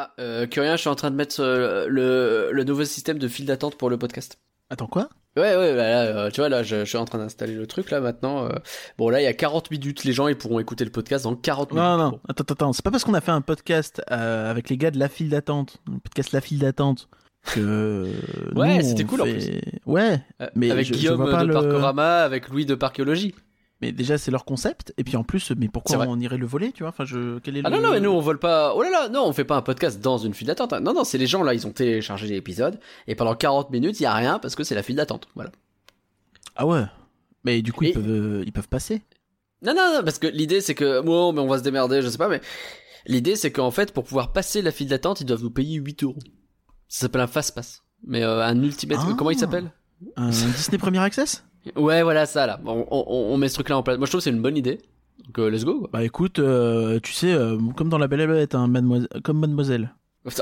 Ah, euh, Curien, je suis en train de mettre euh, le, le nouveau système de file d'attente pour le podcast. Attends, quoi? Ouais, ouais, bah là, euh, tu vois, là, je, je suis en train d'installer le truc, là, maintenant. euh. Bon, là, il y a 40 minutes. Les gens, ils pourront écouter le podcast dans 40 minutes. Non, non, Bon. attends, attends. C'est pas parce qu'on a fait un podcast avec les gars de la file d'attente, le podcast La file d'attente, que. Ouais, c'était cool, en fait- Ouais, Mais avec je- je Guillaume vois pas de le- Parkorama, avec Louis de Parchéologie. Mais déjà c'est leur concept, et puis en plus, mais pourquoi on irait le voler, tu vois? Enfin, je. Quel est Ah le... non, non, mais nous, on vole pas. Oh là là, non, on fait pas un podcast dans une file d'attente. hein. Non, non, c'est les gens, là, ils ont téléchargé l'épisode. Et pendant 40 minutes, il y a rien parce que c'est la file d'attente. Voilà. Ah ouais. Mais du coup, Et- ils peuvent, euh, ils peuvent passer. Non, non, non, parce que l'idée, c'est que. Bon, mais on va se démerder, je sais pas, mais. L'idée, c'est qu'en fait, pour pouvoir passer la file d'attente, ils doivent nous payer 8 euros. Ça s'appelle un fast-pass. Mais euh, un ultimate. Ah. Comment il s'appelle? Un Disney Premier Access? Ouais, voilà, ça, là. On, on, on met ce truc-là en place. Moi, je trouve que c'est une bonne idée. Donc, euh, let's go. quoi. Bah écoute, euh, tu sais, euh, comme dans La Belle et la Bête, hein, mademoiselle, comme mademoiselle.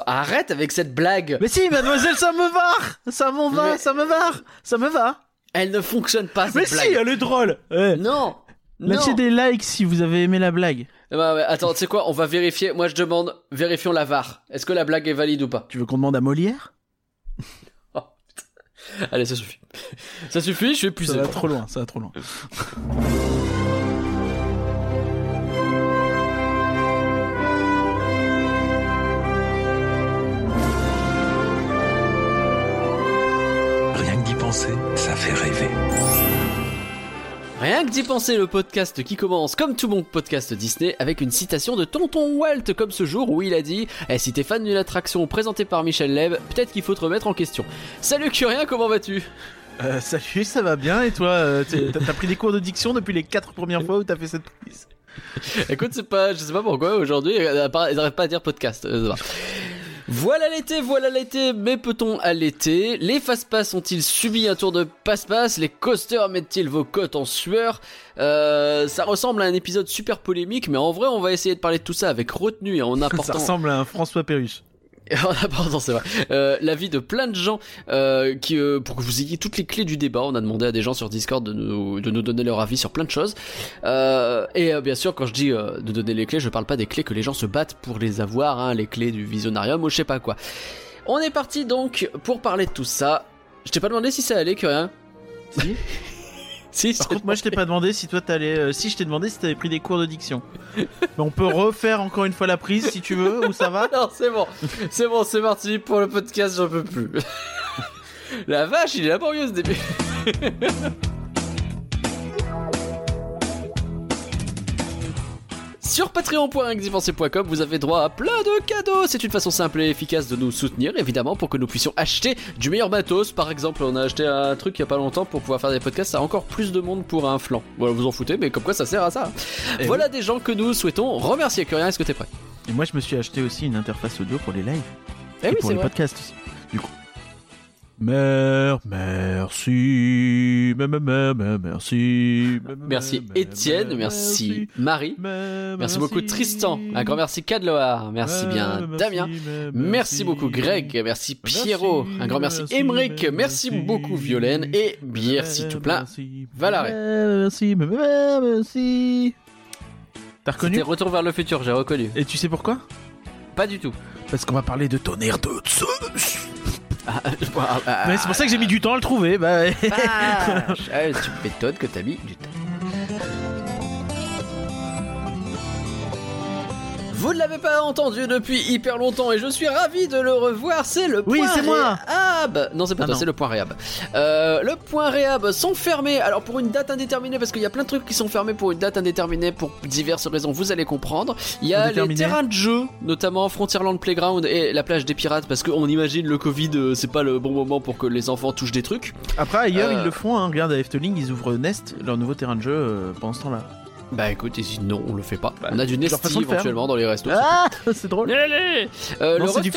Arrête avec cette blague Mais si, mademoiselle, ça me va Ça m'en va, Mais- ça me va Ça me va Elle ne fonctionne pas, cette Mais blague. si, elle est drôle Eh, Non Lâchez des likes si vous avez aimé la blague. Bah ouais, attends, tu sais quoi, on va vérifier. Moi, je demande, vérifions la VAR. Est-ce que la blague est valide ou pas? Tu veux qu'on demande à Molière? Allez, ça suffit. Ça suffit, je suis Ça épuisé. va trop loin, ça va trop loin. Rien que d'y penser, ça fait rêver. Rien que d'y penser, le podcast qui commence comme tout bon podcast Disney avec une citation de Tonton Walt comme ce jour où il a dit Eh, si t'es fan d'une attraction présentée par Michel Leb, peut-être qu'il faut te remettre en question. Salut Curien, comment vas-tu? Euh, salut, ça va bien et toi euh, T'as pris des cours de diction depuis les quatre premières fois où t'as fait cette prise Écoute, c'est pas, je sais pas pourquoi aujourd'hui, elle n'arrête pas à dire podcast. euh. Voilà l'été, voilà l'été, mais peut-on allaiter? Les fast-pass ont-ils subi un tour de passe-passe? Les coasters mettent-ils vos côtes en sueur? Euh, Ça ressemble à un épisode super polémique, mais en vrai, on va essayer de parler de tout ça avec retenue et en Ça apportant ressemble à un François Pérus. en apportant, c'est vrai, euh, l'avis de plein de gens euh, qui, euh, pour que vous ayez toutes les clés du débat. On a demandé à des gens sur Discord de nous, de nous donner leur avis sur plein de choses. Euh, et euh, bien sûr, quand je dis euh, de donner les clés, je parle pas des clés que les gens se battent pour les avoir, hein, les clés du visionarium ou je sais pas quoi. On est parti donc pour parler de tout ça. Je t'ai pas demandé si ça allait, que rien. Si Si, Par contre, moi je t'ai pas demandé si toi t'allais. euh, si je t'ai demandé si t'avais pris des cours de diction. Mais on peut refaire encore une fois la prise si tu veux, ou ça va? Non, c'est bon. C'est bon, c'est parti pour le podcast, j'en peux plus. La vache, il est laborieux ce début. Sur patreon.exypenser.com, vous avez droit à plein de cadeaux. C'est une façon simple et efficace de nous soutenir, évidemment, pour que nous puissions acheter du meilleur matos. Par exemple, on a acheté un truc il y a pas longtemps pour pouvoir faire des podcasts. Ça a encore plus de monde pour un flanc. Voilà, vous en foutez, mais comme quoi ça sert à ça. Voilà des gens que nous souhaitons remercier. Curien, est-ce que t'es prêt? Et moi je me suis acheté aussi une interface audio pour les lives. Eh et oui, pour les vrai. podcasts aussi. Du coup. Mère, merci, mère, mère, merci. Merci Étienne, merci Marie. Merci beaucoup Tristan, un grand merci Cadloar, merci bien Damien, merci beaucoup Greg, merci Pierrot, un grand merci Emeric, merci beaucoup Violaine et merci tout plein. Merci, Valaré. Merci, merci. T'as reconnu C'était Retour vers le futur, j'ai reconnu. Et tu sais pourquoi? Pas du tout. Parce qu'on va parler de tonnerre de Zeus. Mais c'est pour ça que j'ai mis du temps à le trouver. Bah, ah, ah, tu m'étonnes que t'as mis du temps. Vous ne l'avez pas entendu depuis hyper longtemps et je suis ravi de le revoir, c'est le Oui, point c'est moi. réhab Non, c'est pas Ah toi, non. c'est le point réhab. Euh, le point réhab sont fermés, alors pour une date indéterminée, parce qu'il y a plein de trucs qui sont fermés pour une date indéterminée pour diverses raisons, vous allez comprendre. Il y a les terrains de jeu, notamment Frontierland Playground et la plage des pirates, parce qu'on imagine le Covid, euh, c'est pas le bon moment pour que les enfants touchent des trucs. Après, ailleurs, Euh. ils le font. Hein. Regarde, à Efteling, ils ouvrent Nest, leur nouveau terrain de jeu, euh, pendant ce temps-là. Bah écoute, ici, non, on le fait pas. Bah, on a du faire. éventuellement dans les restos. Ah, c'est drôle. Allez euh, Non, le c'est du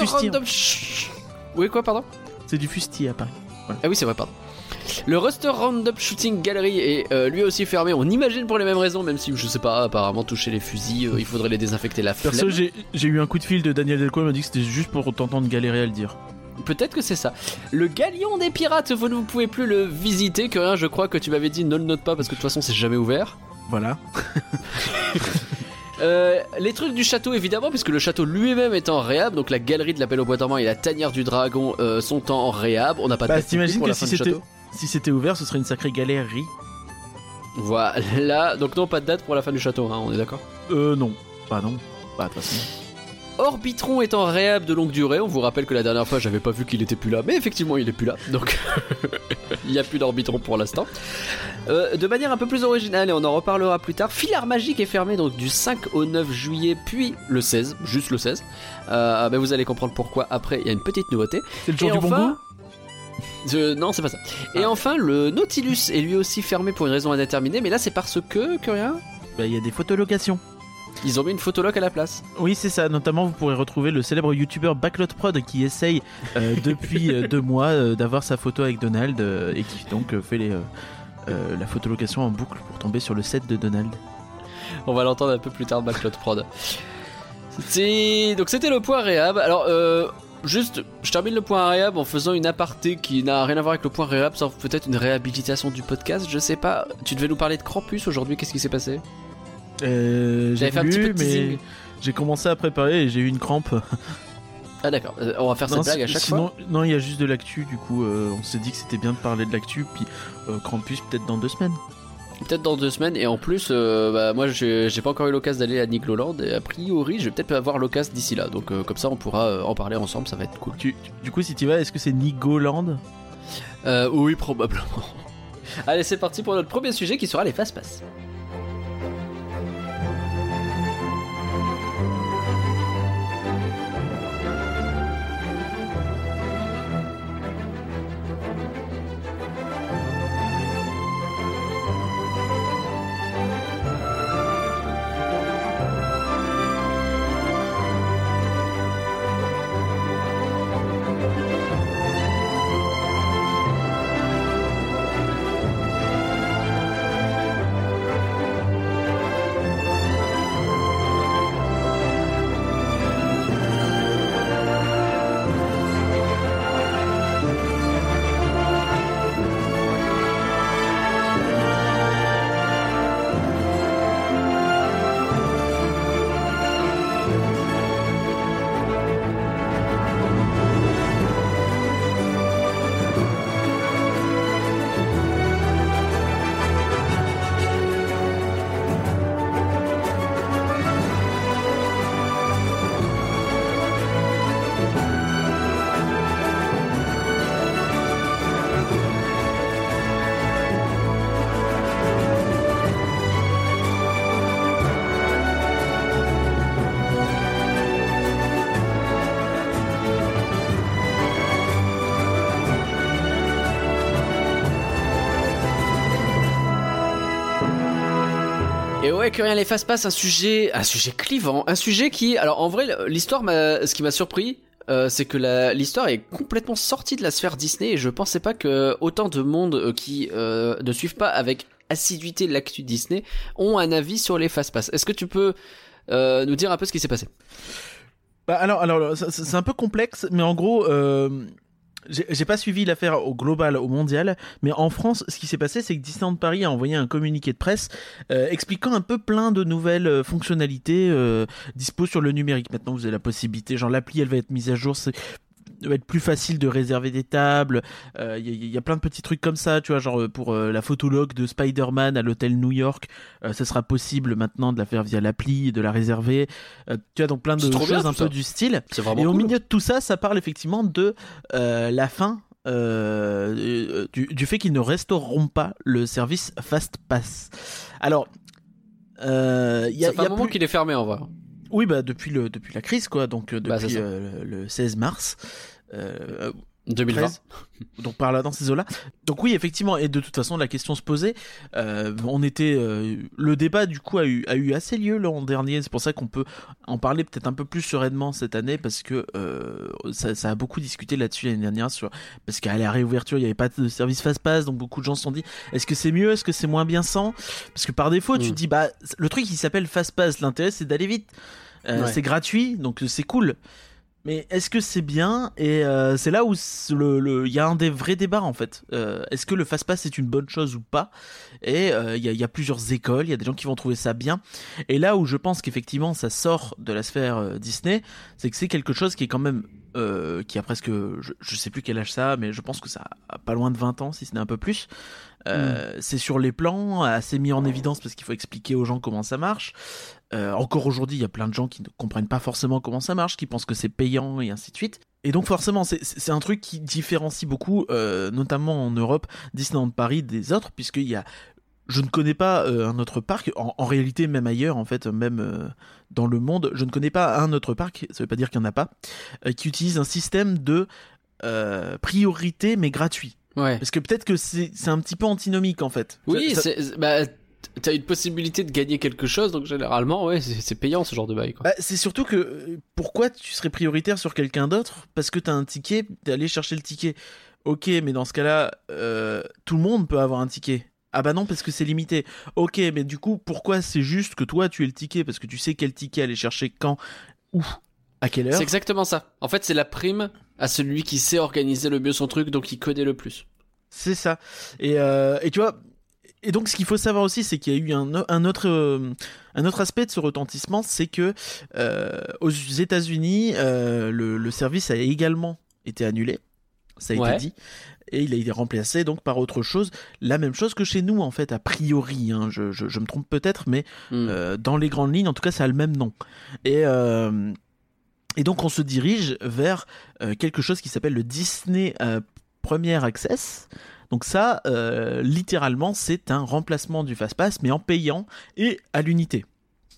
Chut. Oui, quoi, pardon C'est du fusti à Paris. Ah oui, c'est vrai, pardon. Le restaurant Roundup Shooting Gallery est euh, lui aussi fermé. On imagine pour les mêmes raisons, même si je sais pas, apparemment toucher les fusils, euh, il faudrait les désinfecter la flemme. Perso, j'ai j'ai eu un coup de fil de Daniel Delco, il m'a dit que c'était juste pour t'entendre galérer à le dire. Peut-être que c'est ça. Le galion des pirates, vous ne pouvez plus le visiter. Que rien, je crois que tu m'avais dit ne le note pas parce que de toute façon c'est jamais ouvert. Voilà. Euh, les trucs du château évidemment puisque le château lui-même est en réhab donc la galerie de la Belle au bois et la tanière du dragon euh, sont en réhab on n'a pas de Bah, date t'imagines pour que c'était si c'était ouvert, ce serait une sacrée galerie. voilà donc non pas de date pour la fin du château hein, on est d'accord? Euh, non. Bah non. Bah, de toute façon. Orbitron est en réhab de longue durée. On vous rappelle que la dernière fois, j'avais pas vu qu'il était plus là, mais effectivement, il est plus là. Donc, il n'y a plus d'Orbitron pour l'instant. Euh, de manière un peu plus originale, et on en reparlera plus tard, Filard Magique est fermé donc du 5 au 9 juillet, puis le 16, juste le 16. Euh, mais vous allez comprendre pourquoi après. Il y a une petite nouveauté. C'est le jour Et du enfin- bon goût Non, c'est pas ça. Et Ah. enfin, le Nautilus est lui aussi fermé pour une raison indéterminée, mais là, c'est parce que, que rien. Bah, il y a des photolocations. Ils ont mis une photologue à la place. Oui, c'est ça. Notamment, vous pourrez retrouver le célèbre youtubeur Backlot Prod qui essaye euh, depuis euh, deux mois euh, d'avoir sa photo avec Donald euh, et qui donc fait les, la photolocation en boucle pour tomber sur le set de Donald. On va l'entendre un peu plus tard, Backlot Prod. Donc c'était le point réhab. Alors, juste, je termine le point réhab en faisant une aparté qui n'a rien à voir avec le point réhab, sauf peut-être une réhabilitation du podcast, je sais pas. Tu devais nous parler de Krampus aujourd'hui, qu'est-ce qui s'est passé? J'avais fait un petit peu de teasing. j'ai commencé à préparer et j'ai eu une crampe. Ah d'accord, Euh, on va faire Non, cette blague à chaque sinon, fois. Non, il y a juste de l'actu. Du coup, euh, on s'est dit que c'était bien de parler de l'actu. Puis euh, Krampus peut-être dans deux semaines. Peut-être dans deux semaines, et en plus, euh, bah, moi j'ai pas encore eu l'occasion d'aller à Nigloland, et a priori je vais peut-être avoir l'occasion d'ici là, donc euh, comme ça on pourra euh, en parler ensemble, ça va être cool. Tu- du coup, si tu vas, est-ce que c'est Nigoland? Euh, oui, probablement. Allez, c'est parti pour notre premier sujet qui sera les fast-pass. Que rien les fasse passe, un sujet, un sujet clivant, un sujet qui, alors en vrai, l'histoire ce qui m'a surpris, euh, c'est que l'histoire est complètement sortie de la sphère Disney et je pensais pas que autant de monde euh, qui euh, ne suivent pas avec assiduité l'actu Disney ont un avis sur les fast pass. Est-ce que tu peux nous dire un peu ce qui s'est passé? Bah alors, alors c'est un peu complexe, mais en gros, j'ai pas suivi l'affaire au global, au mondial, mais en France, ce qui s'est passé, c'est que Disneyland Paris a envoyé un communiqué de presse euh, expliquant un peu plein de nouvelles euh, fonctionnalités euh, dispo sur le numérique. Maintenant, vous avez la possibilité, genre l'appli, elle va être mise à jour. Va être plus facile de réserver des tables. Euh, Il y, a- il y a plein de petits trucs comme ça, tu vois, genre euh, pour euh, la photologue de Spider-Man à l'hôtel New York, euh, ce sera possible maintenant de la faire via l'appli, de la réserver. Euh, tu vois, donc plein de choses bien, un ça. peu du style. C'est vraiment Et au cool. milieu de tout ça, ça parle effectivement de euh, la fin. euh, euh, du, du fait qu'ils ne restaureront pas le service FastPass. Alors, euh, il y a, Ça fait y un a moment plus- qu'il est fermé en vrai. Oui, bah depuis le depuis la crise quoi, donc euh, Bah, depuis euh, le 16 mars. Euh, 2020. 13, donc par là dans ces eaux-là. Donc oui, effectivement, et de toute façon la question se posait. Euh, on était, euh, le débat du coup a eu a eu assez lieu l'an dernier. C'est pour ça qu'on peut en parler peut-être un peu plus sereinement cette année parce que euh, ça, ça a beaucoup discuté là-dessus l'année dernière sur parce qu'à la réouverture il n'y avait pas de service fast pass, donc beaucoup de gens se sont dit est-ce que c'est mieux, est-ce que c'est moins bien sans Parce que par défaut tu Mm. te dis bah le truc il s'appelle fast pass, l'intérêt c'est d'aller vite. Euh, Ouais. C'est gratuit, donc c'est cool. Mais est-ce que c'est bien Et euh, c'est là où il le, y a un des vrais débats en fait. Euh, est-ce que le fast-pass est une bonne chose ou pas? Et euh, il y, a, y, a, plusieurs écoles, il y a des gens qui vont trouver ça bien. Et là où je pense qu'effectivement ça sort de la sphère Disney, c'est que c'est quelque chose qui est quand même qui a presque, je, je, sais plus quel âge ça, mais je pense que ça a pas loin de 20 ans, si ce n'est un peu plus. Mm. C'est sur les plans, assez mis en évidence parce qu'il faut expliquer aux gens comment ça marche. Euh, encore aujourd'hui, il y a plein de gens qui ne comprennent pas forcément comment ça marche, qui pensent que c'est payant et ainsi de suite. Et donc forcément, c'est un truc qui différencie beaucoup, euh, notamment en Europe, Disneyland Paris des autres, puisqu'il y a je ne connais pas euh, un autre parc, en, en, réalité même ailleurs, en fait, même dans le monde, je ne connais pas un autre parc, ça ne veut pas dire qu'il n'y en a pas, qui utilise un système de priorité mais gratuit. Ouais. Parce que peut-être que c'est un petit peu antinomique en fait. Oui, ça... bah, t'as une possibilité de gagner quelque chose, donc généralement, ouais, c'est payant ce genre de bail. Bah, c'est surtout que pourquoi tu serais prioritaire sur quelqu'un d'autre? Parce que t'as un ticket, t'es allé chercher le ticket. Ok, mais dans ce cas-là, tout le monde peut avoir un ticket. Ah bah non parce que c'est limité. Ok mais du coup pourquoi c'est juste que toi tu es le ticket? Parce que tu sais quel ticket aller chercher quand, où, à quelle heure? C'est exactement ça. En fait c'est la prime à celui qui sait organiser le mieux son truc donc qui connaît le plus. C'est ça. Et, euh, et tu vois et donc ce qu'il faut savoir aussi c'est qu'il y a eu un, un autre euh, un autre aspect de ce retentissement c'est que euh, aux États-Unis euh, le, le service a également été annulé ça a été dit et il a été remplacé donc par autre chose. La même chose que chez nous en fait, a priori. Hein. je, je, je, me trompe peut-être, mais mm. euh, dans les grandes lignes, en tout cas, ça a le même nom. Et et donc on se dirige vers quelque chose qui s'appelle le Disney Premier Access. Donc ça, euh, littéralement, c'est un remplacement du Fastpass, mais en payant et à l'unité.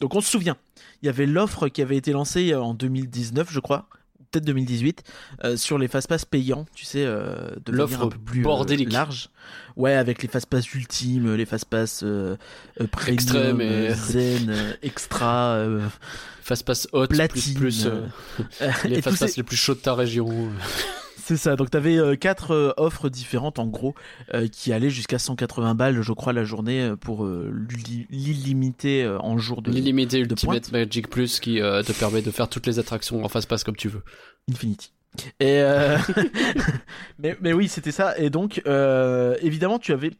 Donc on se souvient, il y avait l'offre qui avait été lancée en 2019, je crois, peut-être 2018, euh, sur les fast-pass payants, tu sais, euh, de l'offre plus euh, large. Ouais, avec les fast-pass ultimes, les fast-pass euh, euh, premium, Extrême et... zen, extra, fast-pass hot, platine, plus, plus les fast-pass les plus chauds de ta région. C'est ça. Donc t'avais euh, quatre euh, offres différentes en gros euh, qui allaient jusqu'à 180 balles, je crois, la journée pour l'illimité en jour de l'illimité Ultimate Magic Plus qui te permet de faire toutes les attractions en face passe comme tu veux. Infinity. Et mais, mais oui, c'était ça. Et donc évidemment, tu avais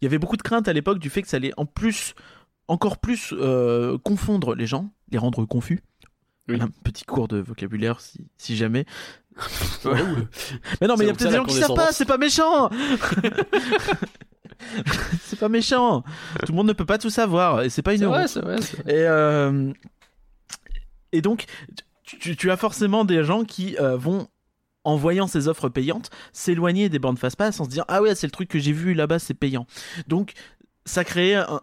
il y avait beaucoup de craintes à l'époque du fait que ça allait en plus encore plus confondre les gens, les rendre confus. Oui. Un petit cours de vocabulaire si, si jamais. Mais non, mais il y a peut-être des gens qui savent pas, c'est pas méchant. C'est pas méchant. Tout le monde ne peut pas tout savoir, et c'est pas une vrai, vrai, Et, euh... et donc, tu, tu, as forcément des gens qui euh, vont en voyant ces offres payantes, s'éloigner des bandes fast-pass en se disant Ah ouais, c'est le truc que j'ai vu là-bas, c'est payant. Donc, ça crée un,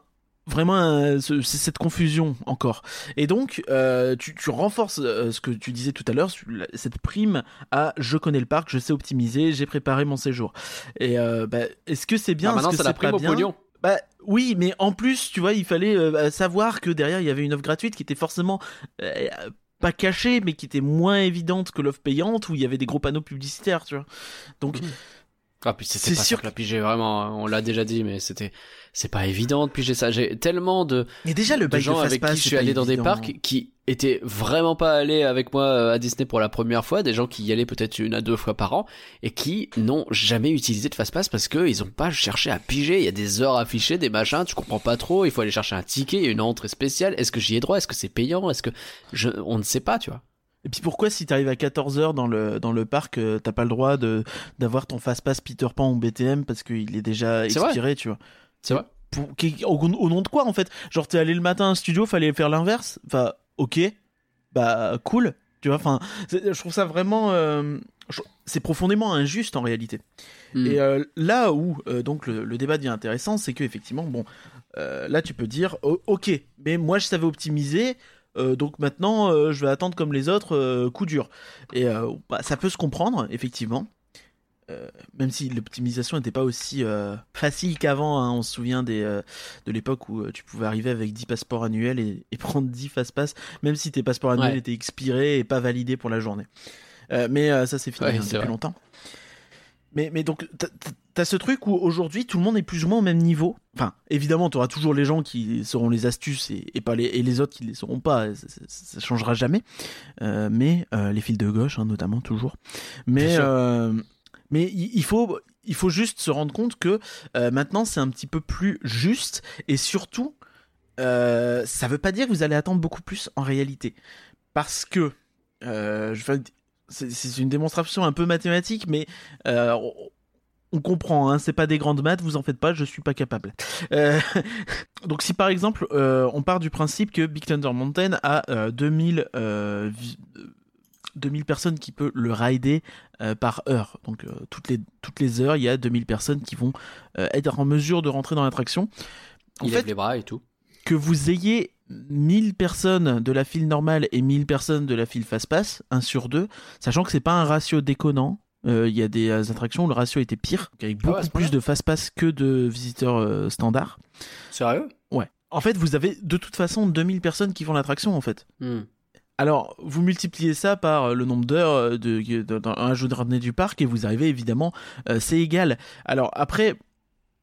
vraiment euh, c'est cette confusion encore. Et donc, euh, tu, tu, renforces euh, ce que tu disais tout à l'heure, cette prime à je connais le parc, je sais optimiser, j'ai préparé mon séjour. Et euh, bah, est-ce que c'est bien ah, Maintenant, c'est la prime au pognon. Bah oui, mais en plus, tu vois, il fallait savoir que derrière il y avait une offre gratuite qui était forcément pas cachée, mais qui était moins évidente que l'offre payante où il y avait des gros panneaux publicitaires, tu vois. Donc. Mmh. Ah puis c'était pas sûr que la piger vraiment, hein, on l'a déjà dit, mais c'était c'est pas évident de piger ça. J'ai tellement de, et déjà le de gens avec qui je suis allé dans des parcs qui étaient vraiment pas allés avec moi euh, à Disney pour la première fois, des gens qui y allaient peut-être une à deux fois par an et qui n'ont jamais utilisé de fast pass parce que ils ont pas cherché à piger. Il y a des heures affichées, des machins, tu comprends pas trop. Il faut aller chercher un ticket, une entrée spéciale. Est-ce que j'y ai droit? Est-ce que c'est payant? Est-ce que je, on ne sait pas, tu vois. Et puis pourquoi si t'arrives à 14h dans le, dans le parc, euh, t'as pas le droit de d'avoir ton fast-pass Peter Pan ou BTM parce qu'il est déjà expiré, tu vois. C'est vrai. Pour, au, au, nom de quoi en fait? Genre t'es allé le matin à un studio, fallait faire l'inverse? Enfin, ok, bah cool, tu vois Enfin, je trouve ça vraiment... Euh, c'est profondément injuste en réalité. Mm. Et euh, là où euh, donc le, le, débat devient intéressant, c'est que effectivement, bon, euh, là tu peux dire, oh, ok, mais moi je savais optimiser, euh, donc maintenant, euh, je vais attendre comme les autres, euh, coup dur. Et bah, ça peut se comprendre, effectivement. même si l'optimisation n'était pas aussi facile qu'avant, hein. on se souvient des, de l'époque où tu pouvais arriver avec 10 passeports annuels et, et prendre 10 fast-pass, même si tes passeports annuels ouais. étaient expirés et pas validés pour la journée. mais ça c'est fini ouais, hein, depuis vrai. longtemps. Mais, mais donc, t'as- ce truc où aujourd'hui tout le monde est plus ou moins au même niveau. Enfin, évidemment, t'auras toujours les gens qui sauront les astuces et, et pas les, et les autres qui les sauront pas. Ça, ça- ça changera jamais. Euh, mais euh, les fils de gauche, hein, notamment, toujours. Mais, euh, mais il faut, il faut juste se rendre compte que maintenant c'est un petit peu plus juste et surtout, ça veut pas dire que vous allez attendre beaucoup plus en réalité. Parce que, euh, je vais- c'est une démonstration un peu mathématique, mais euh, on, comprend, hein, c'est pas des grandes maths, vous en faites pas, je suis pas capable. Euh, donc si par exemple euh, on part du principe que Big Thunder Mountain a euh, 2000, euh, vi- euh, 2000 personnes qui peuvent le rider par heure, donc toutes, les, toutes les heures il y a 2000 personnes qui vont être en mesure de rentrer dans l'attraction. Il fait, lève les bras et tout. que vous ayez 1000 personnes de la file normale et 1000 personnes de la file fast-pass, 1 sur 2, sachant que c'est pas un ratio déconnant. Euh, Il y a des euh, attractions où le ratio était pire, avec Ah ouais, beaucoup plus de fast-pass que de visiteurs euh, standards. Sérieux? Ouais. En fait, vous avez de toute façon 2000 personnes qui font l'attraction en fait. Hmm. Alors, vous multipliez ça par euh, le nombre d'heures euh, de, de- dans un jeu de randonnée du parc et vous arrivez évidemment, euh, c'est égal. Alors après,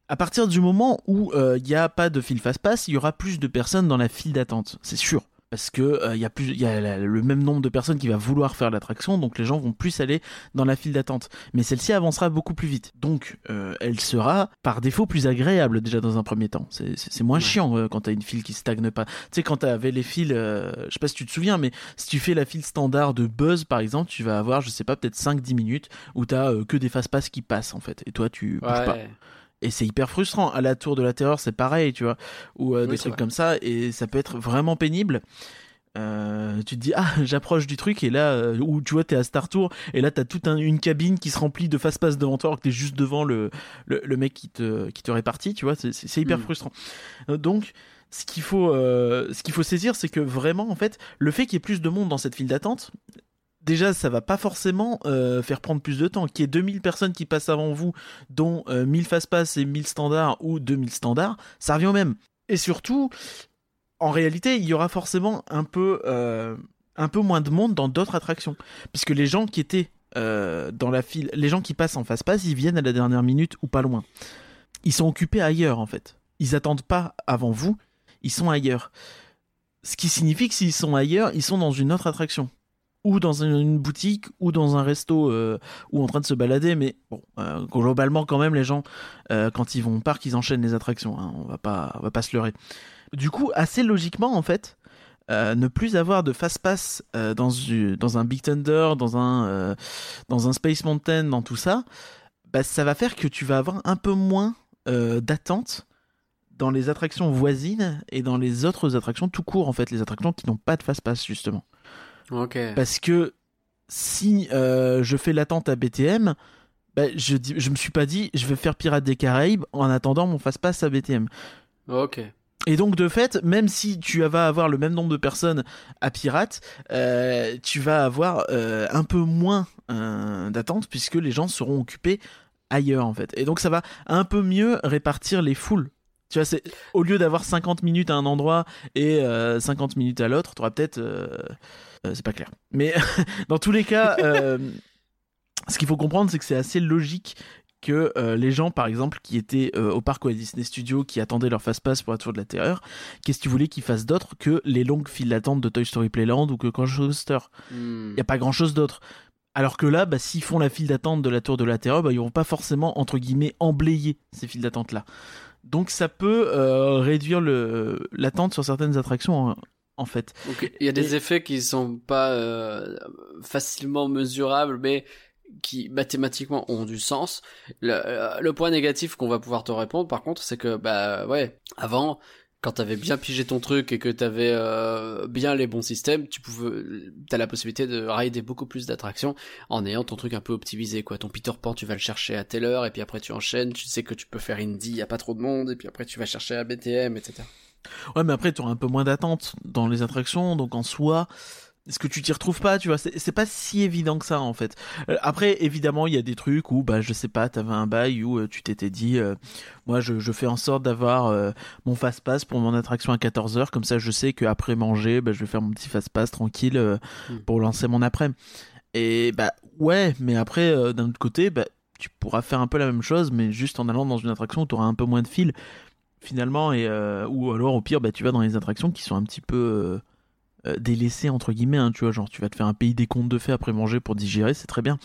à partir du moment où euh, il n'y a pas de file fast-pass, il y aura plus de personnes dans la file d'attente, c'est sûr. Parce que euh, il y a plus, il y a la- le même nombre de personnes qui va vouloir faire l'attraction, donc les gens vont plus aller dans la file d'attente. Mais celle-ci avancera beaucoup plus vite, donc euh, elle sera par défaut plus agréable déjà dans un premier temps. C'est- moins Ouais. chiant euh, quand t'as une file qui stagne pas. Tu sais quand t'avais les files, euh, je sais pas si tu te souviens, mais si tu fais la file standard de Buzz par exemple, tu vas avoir je sais pas peut-être 5-10 minutes où t'as euh, que des fast-pass qui passent en fait, et toi tu bouges pas. Et c'est hyper frustrant. À la tour de la terreur, c'est pareil, tu vois, ou euh, Oui, des trucs vrai. comme ça, et ça peut être vraiment pénible. Euh, tu te dis ah j'approche du truc et là euh, où tu vois t'es à Star Tour et là t'as toute un- une cabine qui se remplit de fast pass devant toi alors que t'es juste devant le, le, le mec qui te qui te répartit tu vois c'est hyper Mm. frustrant Euh, donc ce qu'il faut euh, ce qu'il faut saisir c'est que vraiment en fait le fait qu'il y ait plus de monde dans cette file d'attente déjà ça va pas forcément euh, faire prendre plus de temps qu'il y ait 2000 personnes qui passent avant vous dont euh, 1000 fast pass et 1000 standards ou 2000 standards ça revient au même et surtout en réalité, il y aura forcément un peu, euh, un peu moins de monde dans d'autres attractions. Puisque les gens qui étaient euh, dans la file, les gens qui passent en face-pass, ils viennent à la dernière minute ou pas loin. Ils sont occupés ailleurs, en fait. Ils attendent pas avant vous, ils sont ailleurs. Ce qui signifie que s'ils sont ailleurs, ils sont dans une autre attraction. Ou dans une, boutique, ou dans un resto, euh, ou en train de se balader. Mais bon, euh, globalement, quand même, les gens, euh, quand ils vont au parc, ils enchaînent les attractions. hein. On va pas, on va pas se leurrer. Du coup, assez logiquement, en fait, ne plus avoir de fast-pass euh, dans, dans un Big Thunder, dans un, dans un Space Mountain, dans tout ça, bah, ça va faire que tu vas avoir un peu moins d'attente dans les attractions voisines et dans les autres attractions tout court, en fait, les attractions qui n'ont pas de fast-pass, justement. Ok. Parce que si euh, je fais l'attente à BTM, bah, je, dis, je me suis pas dit, je vais faire Pirates des Caraïbes en attendant mon fast-pass à BTM. Ok. Et donc de fait, même si tu vas avoir le même nombre de personnes à Pirate, euh, tu vas avoir euh, un peu moins d'attente puisque les gens seront occupés ailleurs en fait. Et donc ça va un peu mieux répartir les foules. Tu vois, c'est au lieu d'avoir 50 minutes à un endroit et euh, 50 minutes à l'autre, tu auras peut-être euh, euh, c'est pas clair. Mais dans tous les cas, euh, ce qu'il faut comprendre, c'est que c'est assez logique que euh, les gens, par exemple, qui étaient euh, au parc Walt Disney Studios, qui attendaient leur fast-pass pour la Tour de la Terreur, qu'est-ce que tu voulais qu'ils fassent d'autre que les longues files d'attente de Toy Story Playland ou que Crash Coaster Hmm. Il n'y a pas grand-chose d'autre. Alors que là, bah, s'ils font la file d'attente de la Tour de la Terreur, bah, ils vont pas forcément, entre guillemets, emblayer ces files d'attente-là. Donc ça peut euh, réduire le- l'attente sur certaines attractions, en, en fait. Il y a des effets qui sont pas euh, facilement mesurables, mais qui mathématiquement ont du sens. Le, euh, le point négatif qu'on va pouvoir te répondre, par contre, c'est que bah ouais, avant, quand t'avais bien pigé ton truc et que t'avais euh, bien les bons systèmes, tu pouvais, t'as la possibilité de rider beaucoup plus d'attractions en ayant ton truc un peu optimisé quoi. Ton Peter Pan, tu vas le chercher à telle heure et puis après tu enchaînes. Tu sais que tu peux faire Indy, y a pas trop de monde et puis après tu vas chercher à BTM, etc. Ouais, mais après, tu auras un peu moins d'attente dans les attractions, donc en soi, est-ce que tu t'y retrouves pas, tu vois C'est pas si évident que ça, en fait. Euh, après, évidemment, il y a des trucs où, bah, je sais pas, t'avais un bail où euh, tu t'étais dit, euh, moi, je, je fais en sorte d'avoir mon fast-pass pour mon attraction à 14h, comme ça, je sais qu'après manger, bah, je vais faire mon petit fast-pass tranquille euh, Hmm. pour lancer mon après. Et bah, ouais, mais après, d'un autre côté, bah, tu pourras faire un peu la même chose, mais juste en allant dans une attraction où tu auras un peu moins de fil, finalement, et, ou alors au pire, bah, tu vas dans les attractions qui sont un petit peu euh, délaissées, entre guillemets, hein, tu vois, genre tu vas te faire un pays des contes de fées après manger pour digérer, c'est très bien.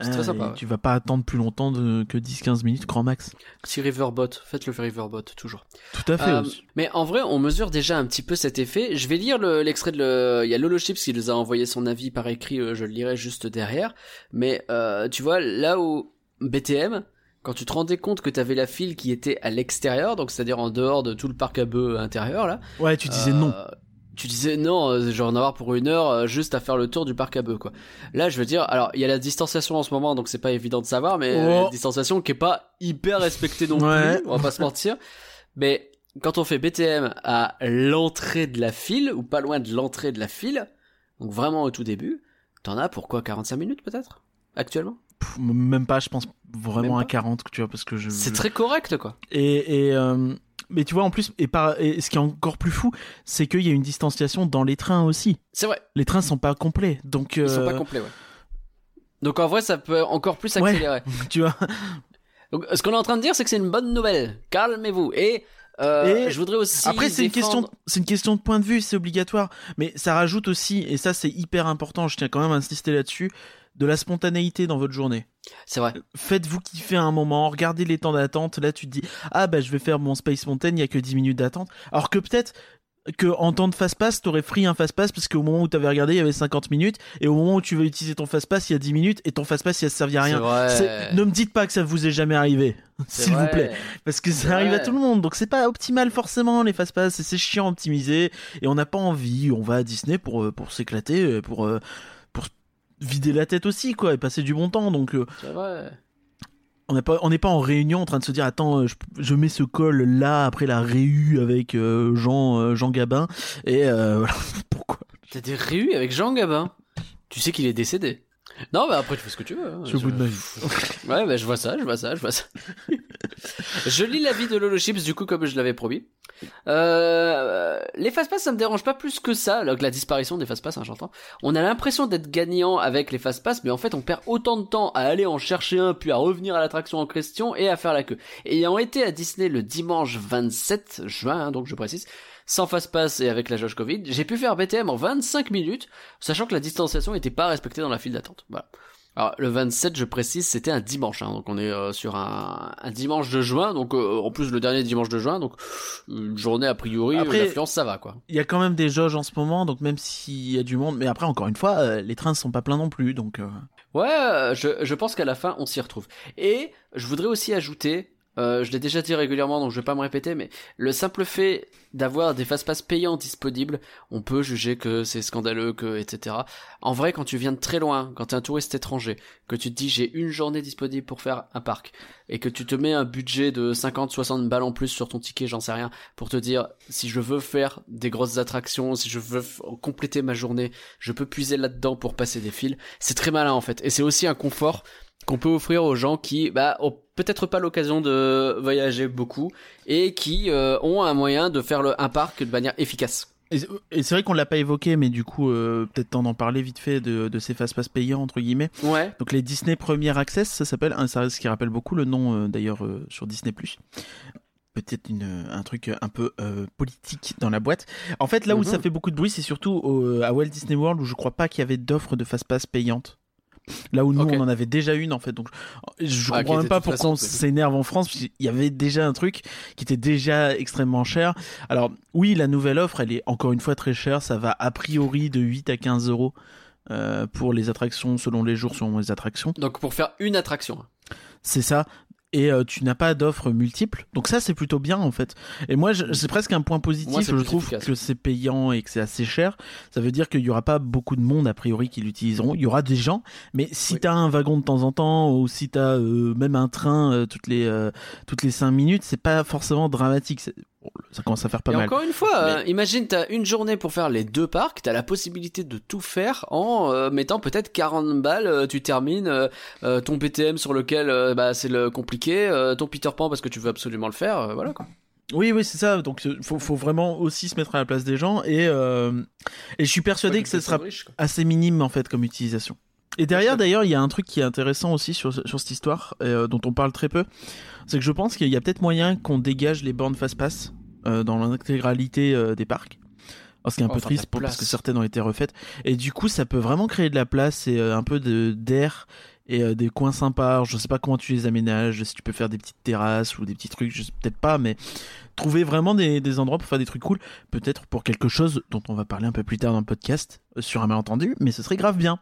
C'est très Euh, sympa, ouais. Tu vas pas attendre plus longtemps de- que 10-15 minutes, grand max. Si Riverbot, faites le Riverbot, toujours. Tout à fait. Euh, aussi. mais en vrai, on mesure déjà un petit peu cet effet. Je vais lire le- l'extrait de le... Il y a Lolo Chips qui nous a envoyé son avis par écrit, je le lirai juste derrière. Mais tu vois, là où BTM, quand tu te rendais compte que t'avais la file qui était à l'extérieur, donc c'est-à-dire en dehors de tout le parc à bœufs intérieur, là. Ouais, tu disais euh, non. Tu disais non, euh, je vais en avoir pour une heure euh, juste à faire le tour du parc à bœufs, quoi. Là, je veux dire, alors il y a la distanciation en ce moment, donc c'est pas évident de savoir, mais euh, Oh. la distanciation qui est pas hyper respectée non Ouais. plus, on va pas se mentir. Mais quand on fait BTM à l'entrée de la file, ou pas loin de l'entrée de la file, donc vraiment au tout début, t'en as pour quoi 45 minutes peut-être Actuellement? Pff, même pas, je pense vraiment à pas 40, tu vois, parce que je. C'est je- très correct quoi. Et, et, euh, mais tu vois, en plus, et, par, et ce qui est encore plus fou, c'est qu'il y a une distanciation dans les trains aussi. C'est vrai, Les trains sont pas complets, donc ils sont euh, pas complets ouais. Donc en vrai ça peut encore plus Ouais. accélérer. tu vois. Donc ce qu'on est en train de dire c'est que c'est une bonne nouvelle. Calmez-vous. Et, euh, Et je voudrais aussi Après, c'est une question, c'est une question de point de vue, c'est obligatoire. Mais ça rajoute aussi, et ça c'est hyper important, je tiens quand même à insister là-dessus, de la spontanéité dans votre journée. C'est vrai. Faites-vous kiffer un moment, regardez les temps d'attente. Là, tu te dis, ah bah je vais faire mon Space Mountain, il y a que 10 minutes d'attente. Alors que peut-être que en temps de fast-pass, t'aurais pris un fast-pass parce qu'au moment où t'avais regardé, il y avait 50 minutes, et au moment où tu veux utiliser ton fast-pass, il y a 10 minutes, et ton fast-pass, il a servi à rien. Ne me dites pas que ça vous est jamais arrivé, s'il vous plaît. Parce que ça arrive à tout le monde, donc c'est pas optimal forcément les fast-pass, c'est chiant à optimiser, et on n'a pas envie, on va à Disney pour, euh, pour s'éclater, euh, pour, euh, vider la tête aussi, quoi, et passer du bon temps, donc euh, vrai. on n'est pas, on n'est pas en réunion en train de se dire, attends, euh, je, je mets ce col là après la réu avec euh, Jean, euh, Jean Gabin, et euh, voilà, pourquoi? T'as des réus avec Jean Gabin? Tu sais qu'il est décédé. Non, mais après tu fais ce que tu veux. hein. Je suis au bout de ma vie. Ouais, bah, je vois ça, je vois ça, je vois ça. je lis l'avis de Lolo Chips, du coup, comme je l'avais promis. Euh, les fast-pass, ça me dérange pas plus que ça, alors que la disparition des fast-pass, hein, j'entends. On a l'impression d'être gagnant avec les fast-pass, mais en fait, on perd autant de temps à aller en chercher un, puis à revenir à l'attraction en question et à faire la queue. Ayant été à Disney le dimanche 27 juin, hein, donc je précise, sans fast-pass et avec la jauge Covid, j'ai pu faire BTM en 25 minutes, sachant que la distanciation n'était pas respectée dans la file d'attente. Voilà. Alors le 27, je précise, c'était un dimanche, hein, donc on est euh, sur un, un dimanche de juin, donc euh, en plus le dernier dimanche de juin, donc une journée a priori, Après- l'affluence ça va quoi. Il y a quand même des jauges en ce moment, donc même s'il y a du monde, mais après encore une fois, euh, les trains sont pas pleins non plus, donc. euh, Ouais, euh, je, je pense qu'à la fin on s'y retrouve. Et je voudrais aussi ajouter, euh, je l'ai déjà dit régulièrement, donc je vais pas me répéter, mais le simple fait d'avoir des fast-pass payants disponibles, on peut juger que c'est scandaleux, que etc. En vrai, quand tu viens de très loin, quand t'es un touriste étranger, que tu te dis j'ai une journée disponible pour faire un parc, et que tu te mets un budget de 50-60 balles en plus sur ton ticket, j'en sais rien, pour te dire si je veux faire des grosses attractions, si je veux compléter ma journée, je peux puiser là-dedans pour passer des fils. C'est très malin en fait, et c'est aussi un confort qu'on peut offrir aux gens qui bah ont peut-être pas l'occasion de voyager beaucoup et qui euh, ont un moyen de faire le, un parc de manière efficace. Et, c'est vrai qu'on l'a pas évoqué, mais du coup, euh, peut-être temps d'en parler vite fait de, de ces fast-pass payants entre guillemets. Ouais. Donc les Disney Premier Access, ça s'appelle, hein, ça, ce qui rappelle beaucoup le nom euh, d'ailleurs euh, sur Disney+. Peut-être une, un truc un peu euh, politique dans la boîte. En fait, là où Mhm. ça fait beaucoup de bruit, c'est surtout au- à Walt Disney World où je crois pas qu'il y avait d'offres de fast-pass payantes. Là où nous, on en avait déjà une en fait. Donc je, Ah, comprends même pas pourquoi on s'énerve en France, qu'il y avait déjà un truc qui était déjà extrêmement cher. Alors oui, la nouvelle offre, elle est encore une fois très chère. Ça va a priori de 8 à 15 euros euh, pour les attractions, selon les jours, selon les attractions. Donc pour faire une attraction. C'est ça. Et euh, tu n'as pas d'offres multiples. Donc ça, c'est plutôt bien en fait. Et moi, je- c'est presque un point positif. Moi, je trouve efficace. que c'est payant et que c'est assez cher. Ça veut dire qu'il n'y aura pas beaucoup de monde a priori qui l'utiliseront. Il y aura des gens, mais si Oui. tu as un wagon de temps en temps ou si tu as même un train euh, toutes les euh, toutes les 5 minutes, c'est pas forcément dramatique. Ça commence à faire pas et mal. encore une fois, Mais- euh, imagine t'as une journée pour faire les deux parcs, t'as la possibilité de tout faire en euh, mettant peut-être 40 balles, euh, tu termines euh, ton PTM sur lequel euh, bah, c'est le compliqué, ton Peter Pan parce que tu veux absolument le faire, voilà quoi. Oui, oui, c'est ça. Donc, faut, faut vraiment aussi se mettre à la place des gens. Et, et je suis persuadé que ce sera assez minime en fait comme utilisation. Et derrière, d'ailleurs, il y a un truc qui est intéressant aussi sur, sur cette histoire, euh, dont on parle très peu. C'est que je pense qu'il y a peut-être moyen qu'on dégage les bornes fast-pass euh, dans l'intégralité euh, des parcs. Alors, ce qui est un Oh, peu triste pour- parce que certaines ont été refaites. Et du coup, ça peut vraiment créer de la place et euh, un peu d'air et des coins sympas. Je sais pas comment tu les aménages, si tu peux faire des petites terrasses ou des petits trucs, je sais peut-être pas, mais trouver vraiment des, des endroits pour faire des trucs cool. Peut-être pour quelque chose dont on va parler un peu plus tard dans le podcast, sur un malentendu, mais ce serait grave bien.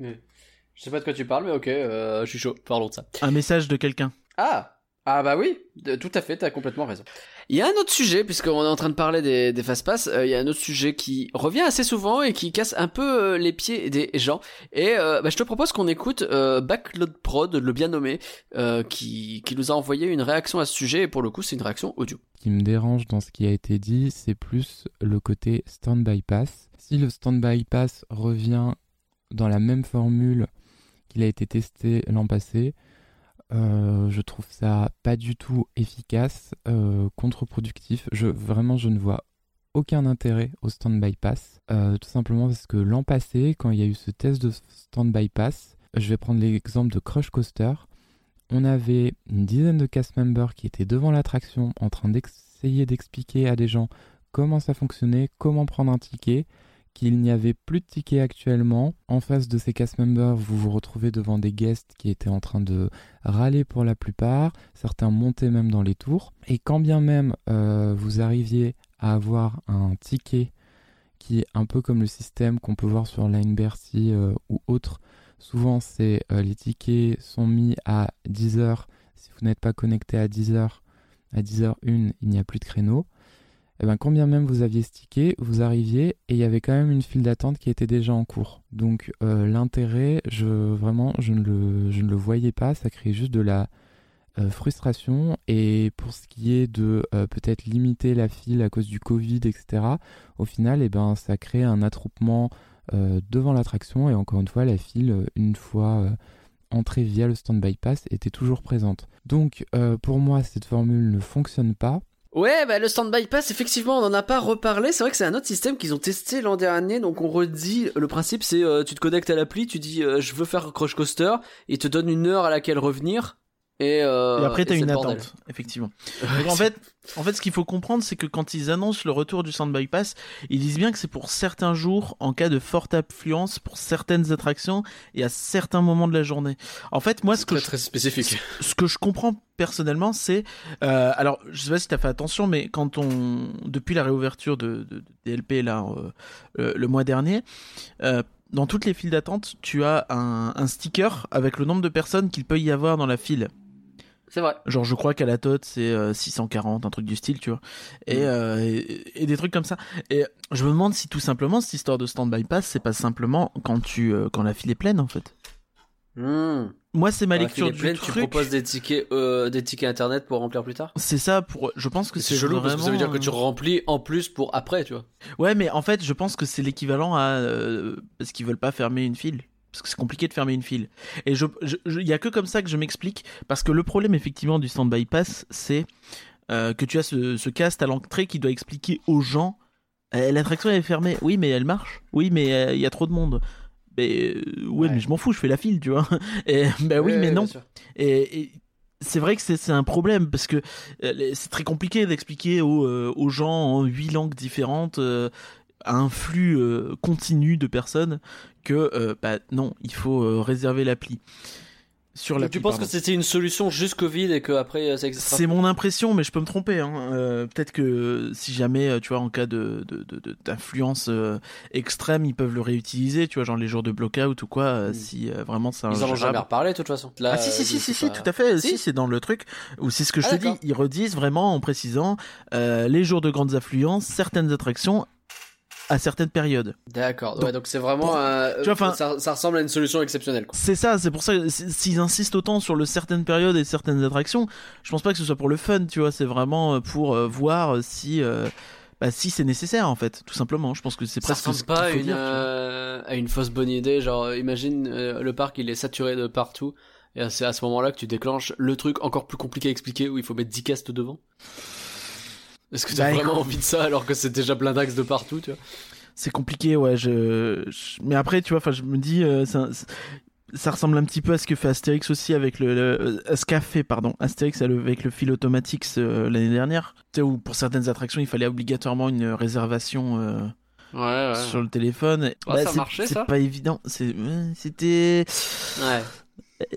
Je sais pas de quoi tu parles, mais ok, euh, je suis chaud. Parlons de ça. Un message de quelqu'un. Ah Ah bah oui, de- tout à fait, t'as complètement raison. Il y a un autre sujet, puisqu'on est en train de parler des, des fast-pass, euh, il y a un autre sujet qui revient assez souvent et qui casse un peu euh, les pieds des gens. Et euh, bah, je te propose qu'on écoute euh, Backload Prod, le bien nommé, euh, qui, qui nous a envoyé une réaction à ce sujet, et pour le coup c'est une réaction audio. Ce qui me dérange dans ce qui a été dit, c'est plus le côté stand-by pass. Si le stand-by pass revient dans la même formule qu'il a été testé l'an passé, euh, je trouve ça pas du tout efficace, euh, contre-productif. Vraiment, je ne vois aucun intérêt au stand-by pass. Euh, tout simplement parce que l'an passé, quand il y a eu ce test de stand-by pass, je vais prendre l'exemple de Crush Coaster. On avait une dizaine de cast members qui étaient devant l'attraction en train d'essayer d'expliquer à des gens comment ça fonctionnait, comment prendre un ticket, qu'il n'y avait plus de tickets actuellement. En face de ces cast members, vous vous retrouvez devant des guests qui étaient en train de râler pour la plupart, certains montaient même dans les tours. Et quand bien même euh, vous arriviez à avoir un ticket qui est un peu comme le système qu'on peut voir sur Line Bercy euh, ou autre, souvent euh, les tickets sont mis à 10 heures. Si vous n'êtes pas connecté à 10 heures, à 10h01, il n'y a plus de créneau. Et ben, quand bien même vous aviez ce ticket, vous arriviez et il y avait quand même une file d'attente qui était déjà en cours. Donc euh, l'intérêt, je vraiment, je ne, le, voyais pas. Ça crée juste de la euh, frustration. Et pour ce qui est de euh, peut-être limiter la file à cause du Covid, etc., au final, eh ben, ça crée un attroupement devant l'attraction. Et encore une fois, la file, une fois entrée via le stand-by pass, était toujours présente. Donc pour moi, cette formule ne fonctionne pas. Ouais, bah le stand-by pass, effectivement, on en a pas reparlé. C'est vrai que c'est un autre système qu'ils ont testé l'an dernier. Donc on redit, le principe c'est euh, tu te connectes à l'appli, tu dis euh, je veux faire Crush Coaster, il te donne une heure à laquelle revenir. Et, euh, et après, t'as une attente, effectivement. Donc, en fait, en fait, ce qu'il faut comprendre, c'est que quand ils annoncent le retour du stand bypass, ils disent bien que c'est pour certains jours, en cas de forte affluence, pour certaines attractions et à certains moments de la journée. En fait, moi, ce que très, je, très spécifique. ce que je comprends personnellement, c'est, euh, alors, je sais pas si t'as fait attention, mais quand on, depuis la réouverture de, de, de DLP là, euh, le, mois dernier, euh, dans toutes les files d'attente, tu as un, un sticker avec le nombre de personnes qu'il peut y avoir dans la file. C'est vrai. Genre, je crois qu'à la TOT, c'est euh, 640, un truc du style, tu vois. Et, Mm. euh, et, et des trucs comme ça. Et je me demande si tout simplement, cette histoire de stand-by pass, c'est pas simplement quand tu, euh, quand la file est pleine, en fait. Hmm. Moi, c'est ma Quand la lecture file est du pleine, tu truc. proposes des tickets, euh, des tickets internet pour remplir plus tard? C'est ça pour, je pense que C'est c'est chelou parce que ça veut dire que tu vraiment, remplis en plus pour après, tu vois. Ouais, mais en fait, je pense que c'est l'équivalent à, euh, parce qu'ils veulent pas fermer une file. Parce que c'est compliqué de fermer une file. Et je, je- y a que comme ça que je m'explique. Parce que le problème, effectivement, du stand-by pass, c'est euh, que tu as ce, ce cast à l'entrée qui doit expliquer aux gens euh, l'attraction est fermée. Oui, mais elle marche. Oui, mais il y a trop de monde. Mais euh, ouais, Ouais. mais je m'en fous, je fais la file, tu vois. Et bah oui, mais non. Et, et c'est vrai que c'est un problème parce que euh, c'est très compliqué d'expliquer aux, euh, aux gens en huit langues différentes euh, à un flux euh, continu de personnes que euh, bah non, il faut euh, réserver l'appli. Sur l'appli. tu penses pardon. que c'était une solution juste Covid et que après ça existera C'est mon impression, mais je peux me tromper. Hein. Peut-être que si jamais, tu vois, en cas de de- de- de- d'influence extrême, ils peuvent le réutiliser, tu vois, genre les jours de blockout ou quoi, euh, Mm. si vraiment c'est un Ils en ont jamais reparlé de toute façon. Là, Ah si si si je si, si pas. tout à fait si, Si c'est dans le truc ou c'est ce que je Ah, te dis ils redisent vraiment en précisant les jours de grandes affluences certaines attractions à certaines périodes D'accord. Donc, Ouais, donc c'est vraiment. pour- tu vois, enfin- ça, ça ressemble à une solution exceptionnelle. C'est ça c'est pour ça s'ils insistent autant sur le certaines périodes et certaines attractions je pense pas que ce soit pour le fun tu vois c'est vraiment euh, pour euh, voir euh, si euh, bah, si c'est nécessaire en fait tout simplement je pense que c'est Ça presque ce ressemble pas à une, dire, tu vois. euh, à une fausse bonne idée. Genre, imagine euh, le parc, il est saturé de partout. Et c'est à ce moment-là que tu déclenches le truc encore plus compliqué à expliquer où il faut mettre 10 castes devant. Est-ce que t'as Bah, vraiment écoute. envie de ça alors que c'est déjà plein d'axes de partout, tu vois c'est compliqué, ouais. Je, je- mais après, tu vois, enfin, je me dis, euh, ça, ça ressemble un petit peu à ce que fait Astérix aussi avec le, le- à ce qu'a fait, pardon, Astérix avec le fil automatique euh, l'année dernière. Tu sais, où pour certaines attractions, il fallait obligatoirement une réservation. euh, Ouais, ouais. sur le téléphone. Bah, ça c'est- marchait, c'est ça pas évident. C'est, c'était, Ouais.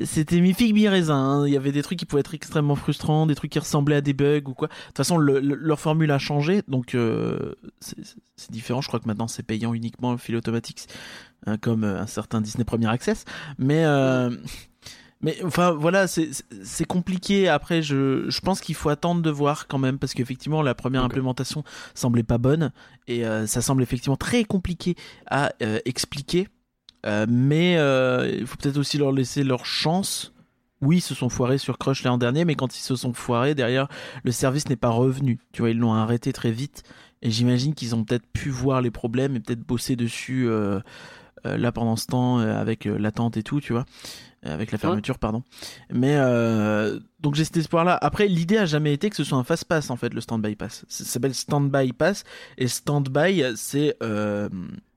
C'était mi figue mi raisin. hein. Il y avait des trucs qui pouvaient être extrêmement frustrants, des trucs qui ressemblaient à des bugs ou quoi. De toute façon, le- le- leur formule a changé, donc euh, c'est, différent. Je crois que maintenant c'est payant uniquement fil automatique, hein, comme euh, un certain Disney Premier Access. Mais euh, mais enfin voilà, c'est compliqué. Après, je, je pense qu'il faut attendre de voir quand même parce qu'effectivement la première Ok. implémentation semblait pas bonne et euh, ça semble effectivement très compliqué à expliquer. Euh, mais euh, il faut peut-être aussi leur laisser leur chance. Oui, ils se sont foirés sur Crush l'an dernier, mais quand ils se sont foirés, derrière, le service n'est pas revenu. Tu vois, ils l'ont arrêté très vite. Et j'imagine qu'ils ont peut-être pu voir les problèmes et peut-être bosser dessus euh, là pendant ce temps avec l'attente et tout, tu vois, avec la fermeture, pardon. Mais donc j'ai cet espoir-là. Après, l'idée a jamais été que ce soit un fast pass en fait, le stand-by pass. Ça s'appelle stand-by pass et stand-by, c'est euh,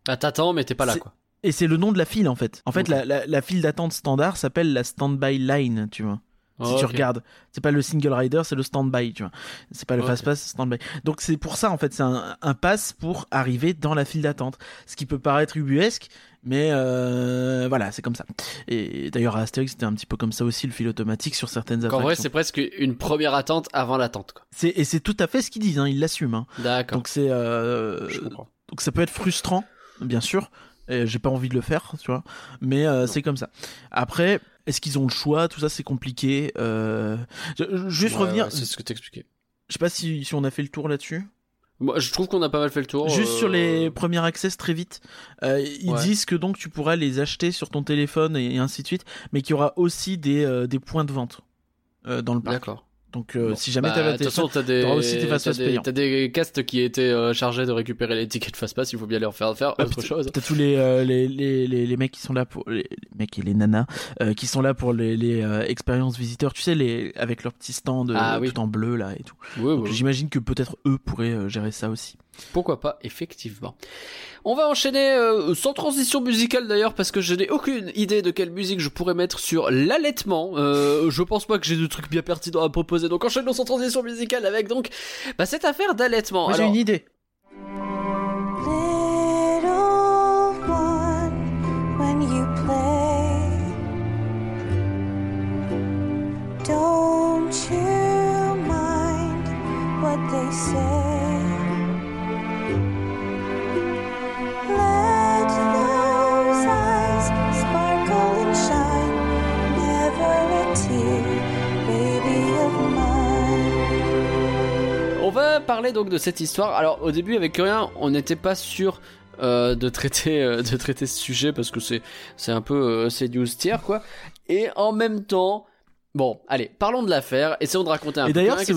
Ah, t'attends, mais t'es pas là, quoi. Et c'est le nom de la file en fait. En fait, la, la, la file d'attente standard s'appelle la standby line, tu vois. Si Oh, tu regardes, c'est pas le single rider, c'est le standby, tu vois. C'est pas le Ok. fast pass, standby. Donc c'est pour ça en fait, c'est un, un pass pour arriver dans la file d'attente. Ce qui peut paraître ubuesque, mais euh, voilà, c'est comme ça. Et d'ailleurs à Astérix c'était un petit peu comme ça aussi le fil automatique sur certaines Donc, en attractions. vrai, c'est presque une première attente avant l'attente. C'est- et c'est tout à fait ce qu'ils disent, hein, ils l'assument. hein. D'accord. Donc c'est euh, Je comprends. donc ça peut être frustrant, bien sûr. Et J'ai pas envie de le faire, tu vois. Mais euh, c'est comme ça. Après, est-ce qu'ils ont le choix? Tout ça, c'est compliqué. Euh... Juste Ouais, revenir. ouais, c'est ce que t'expliquais. Je sais pas si, si on a fait le tour là-dessus. Moi, je trouve qu'on a pas mal fait le tour. Juste euh, sur les premiers access très vite. Euh, ils Ouais. disent que donc tu pourras les acheter sur ton téléphone et, et ainsi de suite, mais qu'il y aura aussi des, euh, des points de vente euh, dans le parc. D'accord. Donc euh, Bon. si jamais Bah, t'avais façon, t'as des, aussi fast t'as des, payants. t'as des castes qui étaient euh, chargés de récupérer les tickets de fast pass. Il faut bien leur faire faire Ah, autre chose. T'as tous les, euh, les, les, les, les mecs qui sont là pour les, mecs et les nanas euh, qui sont là pour les, les expériences visiteurs, tu sais les avec leur petit stand Ah, oui. tout en bleu là et tout. Oui, Donc, oui. J'imagine que peut-être eux pourraient gérer ça aussi. Pourquoi pas, effectivement. On va enchaîner euh, sans transition musicale d'ailleurs parce que je n'ai aucune idée de quelle musique je pourrais mettre sur l'allaitement. Euh, je pense pas que j'ai de trucs bien pertinents à proposer. Donc enchaînons sans transition musicale avec donc bah, cette affaire d'allaitement. J'ai une idée. Little one, when you play, don't you mind what they say? Parler donc de cette histoire. Alors au début avec rien, on n'était pas sûr euh, de traiter euh, de traiter ce sujet parce que c'est c'est un peu euh, c'est news tiers quoi. Et en même temps, bon, allez, parlons de l'affaire. Essayons de raconter un Et peu. d'ailleurs, Qu'est-ce c'est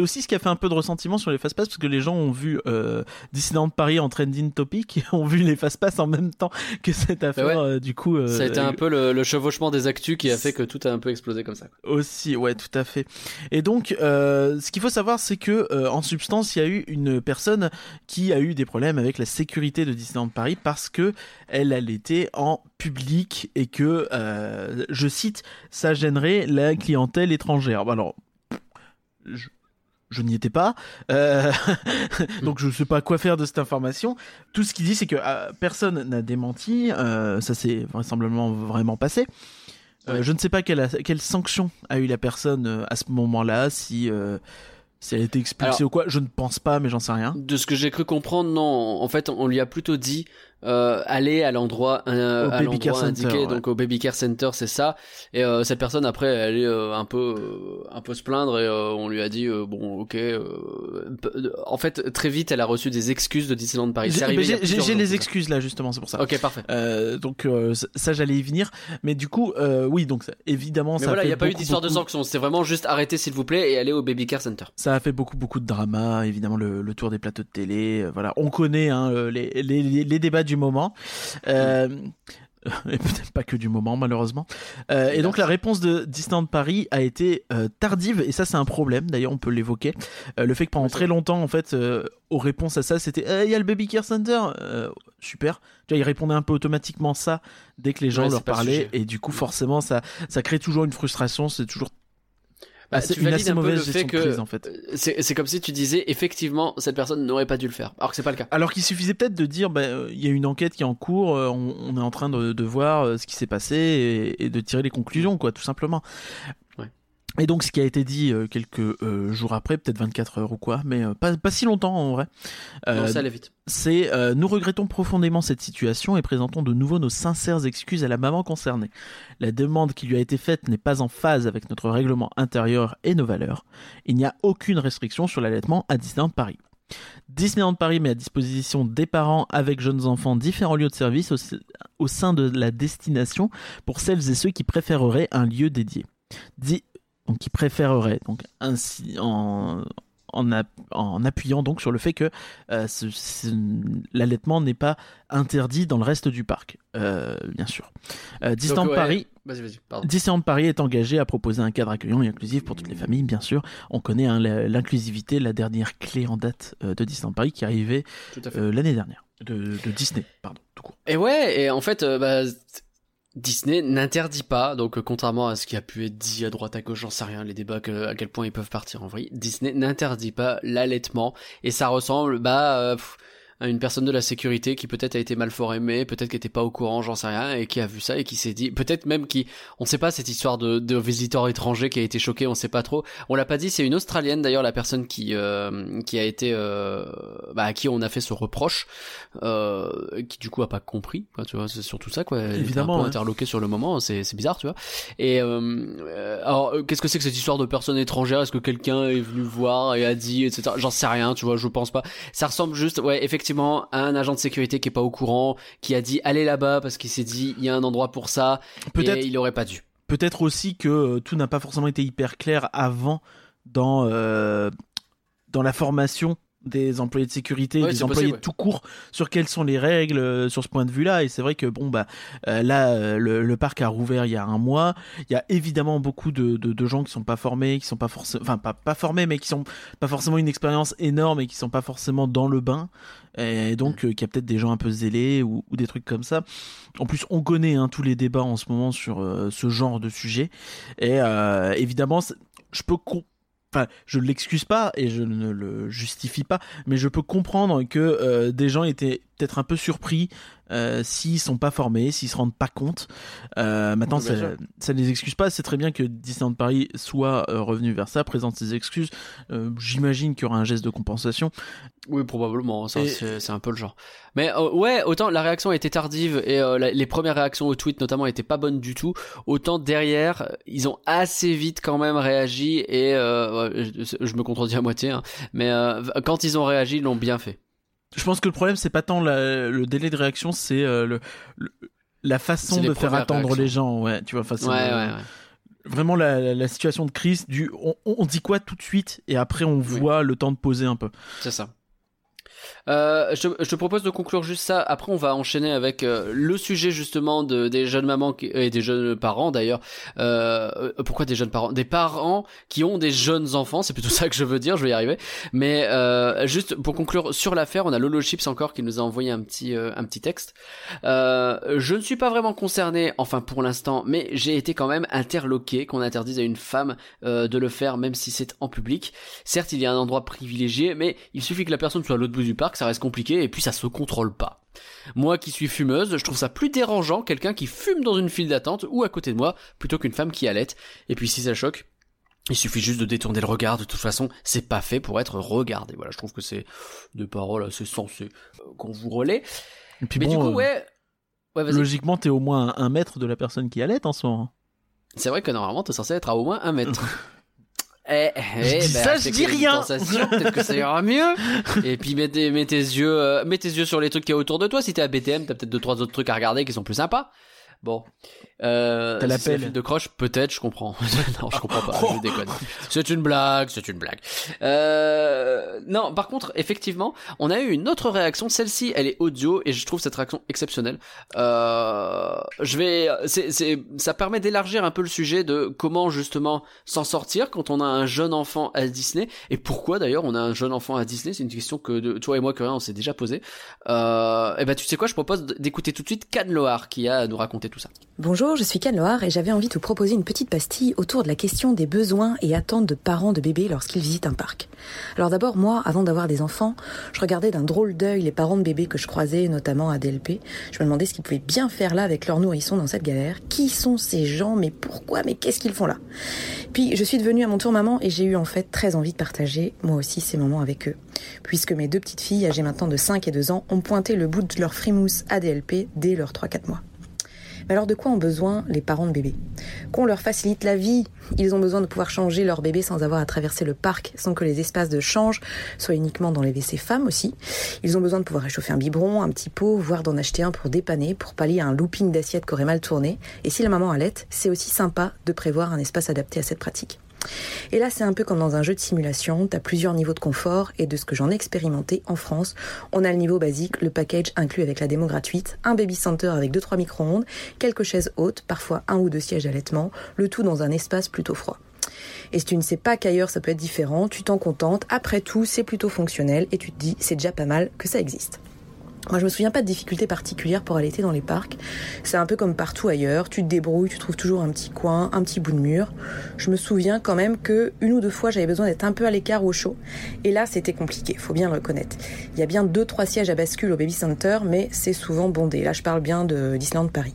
aussi, c'est ce qui a fait un peu de ressentiment sur les fast-pass parce que les gens ont vu euh, Disneyland Paris en trending topic et ont vu les fast-pass en même temps que cette affaire. ouais. euh, du coup, euh, Ça a été un peu le, le chevauchement des actus qui a fait que tout a un peu explosé comme ça. Aussi, ouais, tout à fait. Et donc, euh, ce qu'il faut savoir, c'est que en substance, il y a eu une personne qui a eu des problèmes avec la sécurité de Disneyland Paris parce que elle, était en public et que, je cite, ça gênerait la clientèle étrangère. Alors, je, je n'y étais pas, euh, donc je sais pas quoi faire de cette information. Tout ce qu'il dit, c'est que euh, personne n'a démenti. euh, ça s'est vraisemblablement vraiment passé. Ouais. Je ne sais pas quelle, a- quelle sanction a eu la personne à ce moment-là, si, si elle a été expulsée Alors- ou quoi. Je ne pense pas, mais j'en sais rien. De ce que j'ai cru comprendre, non. En fait, on lui a plutôt dit euh, aller à l'endroit euh, à l'endroit indiqué, ouais. donc au Baby Care Center, c'est ça. Et euh, cette personne après, elle est euh, un peu euh, un peu se plaindre et euh, on lui a dit euh, bon, ok. euh, en fait, très vite, elle a reçu des excuses de Disneyland Paris. C'est J'ai les excuses là, justement, c'est pour ça. Ok, parfait. Euh, donc euh, ça, j'allais y venir, mais du coup, euh, oui, donc évidemment, Mais ça voilà, il n'y a pas eu beaucoup, d'histoire de beaucoup- sanction. C'était vraiment juste arrêter s'il vous plaît et aller au Baby Care Center. Ça a fait beaucoup beaucoup de drama, évidemment le, le tour des plateaux de télé, voilà, on connaît hein, les, les, les, les débats du moment. Euh, et peut-être pas que du moment malheureusement. Euh, et donc la réponse de Disneyland Paris a été euh, tardive et ça c'est un problème. D'ailleurs on peut l'évoquer. Euh, le fait que pendant très longtemps en fait aux réponses à ça c'était Eh, il y a le baby care center super. Tu vois ils répondaient un peu automatiquement ça dès que les gens Ouais, leur parlaient et du coup forcément ça ça crée toujours une frustration. C'est toujours Bah, assez- tu une valides assez un peu le fait que en fait. euh, c'est comme si tu disais effectivement cette personne n'aurait pas dû le faire, alors que c'est pas le cas. Alors qu'il suffisait peut-être de dire, bah, euh, il y a une enquête qui est en cours, euh, on, on est en train de, de voir ce qui s'est passé et, et de tirer les conclusions, quoi, tout simplement. Et donc, ce qui a été dit euh, quelques euh, jours après, peut-être 24 heures ou quoi, mais euh, pas, pas si longtemps en vrai, non, ça allait vite. c'est nous regrettons profondément cette situation et présentons de nouveau nos sincères excuses à la maman concernée. La demande qui lui a été faite n'est pas en phase avec notre règlement intérieur et nos valeurs. Il n'y a aucune restriction sur l'allaitement à Disneyland Paris. Disneyland Paris met à disposition des parents avec jeunes enfants différents lieux de service au, au sein de la destination pour celles et ceux qui préféreraient un lieu dédié. Di- donc qui préféreraient donc ainsi en en, app- en appuyant donc sur le fait que euh, l'allaitement n'est pas interdit dans le reste du parc, euh, bien sûr. Euh, ouais, Paris. Disneyland Paris est engagé à proposer un cadre accueillant et inclusif pour toutes les familles, bien sûr. On connaît hein, l'inclusivité, la dernière clé en date euh, de Disneyland Paris qui fait. euh, l'année dernière. De, de Disney, pardon, tout court. Et ouais, et en fait, bah, Disney n'interdit pas, donc euh, contrairement à ce qui a pu être dit à droite à gauche, j'en sais rien, les débats que- à quel point ils peuvent partir en vrille, Disney n'interdit pas l'allaitement, et ça ressemble bah, euh, une personne de la sécurité qui peut-être a été mal formée, peut-être qui était pas au courant, j'en sais rien, et qui a vu ça et qui s'est dit, peut-être même qui, on sait pas cette histoire de, de visiteur étranger qui a été choqué, on sait pas trop, on l'a pas dit, c'est une Australienne d'ailleurs la personne qui euh, qui a été, euh, bah, à qui on a fait ce reproche, euh, qui du coup a pas compris quoi tu vois c'est surtout ça quoi. Elle était Évidemment, un peu interloquée sur le moment c'est c'est bizarre tu vois. Et euh, euh, alors euh, qu'est-ce que c'est que cette histoire de personne étrangère? Est-ce que quelqu'un est venu voir et a dit etc j'en sais rien tu vois je pense pas. Ça ressemble juste ouais effectivement un agent de sécurité qui est pas au courant qui a dit allez là-bas parce qu'il s'est dit il y a un endroit pour ça Peut-être il aurait pas dû. peut-être aussi que euh, tout n'a pas forcément été hyper clair avant dans, euh, dans la formation des employés de sécurité, Ouais, des employés possible, ouais. tout court, sur quelles sont les règles euh, sur ce point de vue-là. Et c'est vrai que bon bah euh, là, euh, le, le parc a rouvert il y a un mois. Il y a évidemment beaucoup de, de, de gens qui sont pas formés, qui sont pas forcément, enfin pas, pas formés, mais qui sont pas forcément une expérience énorme et qui sont pas forcément dans le bain. Et donc, euh, qu'il y a peut-être des gens un peu zélés ou, ou des trucs comme ça. En plus, on connaît hein, tous les débats en ce moment sur euh, ce genre de sujet. Et euh, évidemment, je peux Enfin, je ne l'excuse pas et je ne le justifie pas, mais je peux comprendre que euh, des gens étaient peut-être un peu surpris euh, s'ils sont pas formés, s'ils se rendent pas compte. Euh, maintenant, Oui, ça, ne les excuse pas. C'est très bien que Disneyland Paris soit euh, revenu vers ça, présente ses excuses. Euh, J'imagine qu'il y aura un geste de compensation. Oui, probablement. Ça, Et- c'est, un peu le genre. Mais euh, ouais, autant la réaction a été tardive et euh, la- les premières réactions au tweet notamment étaient pas bonnes du tout. Autant derrière, ils ont assez vite quand même réagi et euh, je, je me contredis à moitié. hein, mais euh, quand ils ont réagi, ils l'ont bien fait. Je pense que le problème, c'est pas tant la- le délai de réaction, c'est euh, le, le- la façon de faire attendre réactions. les gens. Ouais, tu vois, Ouais, ouais, ouais. vraiment la, la- la situation de crise du on, on dit quoi tout de suite et après on Oui. voit le temps de poser un peu. C'est ça. Euh, je, je te propose de conclure juste ça. Après, on va enchaîner avec euh, le sujet justement de, des jeunes mamans qui- et des jeunes parents d'ailleurs. Euh, pourquoi des jeunes parents? Des parents qui ont des jeunes enfants. C'est plutôt ça que je veux dire. Je vais y arriver. Mais euh, juste pour conclure sur l'affaire, on a Lolo Chips encore qui nous a envoyé un petit euh, un petit texte. Je ne suis pas vraiment concerné, enfin pour l'instant, mais j'ai été quand même interloqué qu'on interdise à une femme de le faire même si c'est en public. Certes, il y a un endroit privilégié, mais il suffit que la personne soit à l'autre bout du parc, ça reste compliqué et puis ça se contrôle pas. Moi qui suis fumeuse, je trouve ça plus dérangeant quelqu'un qui fume dans une file d'attente ou à côté de moi plutôt qu'une femme qui allait. Et puis si ça choque, il suffit juste de détourner le regard, de toute façon, c'est pas fait pour être regardé. Voilà, je trouve que c'est des paroles assez sensées euh, qu'on vous relaie. Et puis Mais bon, du coup, euh, ouais. Ouais, logiquement t'es au moins un, un mètre de la personne qui allait en ce moment. C'est vrai que normalement, t'es censé être à au moins un mètre. Eh, eh, dis ben, ça, je dis rien. Peut-être que ça ira mieux. Et puis mets tes, mets tes yeux, euh, mets tes yeux sur les trucs qui y a autour de toi. Si t'es à BTM, t'as peut-être deux trois autres trucs à regarder qui sont plus sympas. Bon. Euh, T'as la si c'est la pelle. file de croche, peut-être, je comprends. non, je comprends pas, je déconne. C'est une blague, c'est une blague. Euh, non, par contre, effectivement, on a eu une autre réaction. Celle-ci, elle est audio et je trouve cette réaction exceptionnelle. Euh, je vais, c'est, c'est, ça permet d'élargir un peu le sujet de comment justement s'en sortir quand on a un jeune enfant à Disney et pourquoi d'ailleurs on a un jeune enfant à Disney. C'est une question que de, toi et moi, Corinne, on s'est déjà posé. Euh, et ben, tu sais quoi, je propose d'écouter tout de suite Can Loar qui a à nous raconter Bonjour, je suis Cannes Loire et j'avais envie de vous proposer une petite pastille autour de la question des besoins et attentes de parents de bébés lorsqu'ils visitent un parc. Alors d'abord, moi, avant d'avoir des enfants, je regardais d'un drôle d'œil les parents de bébés que je croisais, notamment à DLP. Je me demandais ce qu'ils pouvaient bien faire là avec leur nourrisson dans cette galère. Qui sont ces gens? Mais pourquoi? Mais qu'est-ce qu'ils font là? Puis je suis devenue à mon tour maman et j'ai eu en fait très envie de partager moi aussi ces moments avec eux. Puisque mes deux petites filles, âgées maintenant de 5 et 2 ans, ont pointé le bout de leur frimousse à DLP dès leurs 3-4 mois. Alors de quoi ont besoin les parents de bébés? Qu'on leur facilite la vie. Ils ont besoin de pouvoir changer leur bébé sans avoir à traverser le parc, sans que les espaces de change soient uniquement dans les WC femmes aussi. Ils ont besoin de pouvoir réchauffer un biberon, un petit pot, voire d'en acheter un pour dépanner, pour pallier un looping d'assiettes qui aurait mal tourné. Et si la maman allait, c'est aussi sympa de prévoir un espace adapté à cette pratique. Et là, c'est un peu comme dans un jeu de simulation, tu as plusieurs niveaux de confort, et de ce que j'en ai expérimenté en France, on a le niveau basique, le package inclus avec la démo gratuite, un baby center avec 2-3 micro-ondes, quelques chaises hautes, parfois un ou deux sièges d'allaitement, le tout dans un espace plutôt froid. Et si tu ne sais pas qu'ailleurs ça peut être différent, tu t'en contentes, après tout c'est plutôt fonctionnel, et tu te dis c'est déjà pas mal que ça existe. Moi, je me souviens pas de difficultés particulières pour allaiter dans les parcs. C'est un peu comme partout ailleurs. Tu te débrouilles, tu trouves toujours un petit coin, un petit bout de mur. Je me souviens quand même que une ou deux fois, j'avais besoin d'être un peu à l'écart au chaud. Et là, c'était compliqué. Faut bien le reconnaître. Il y a bien deux, trois sièges à bascule au baby center, mais c'est souvent bondé. Là, je parle bien de Disneyland Paris.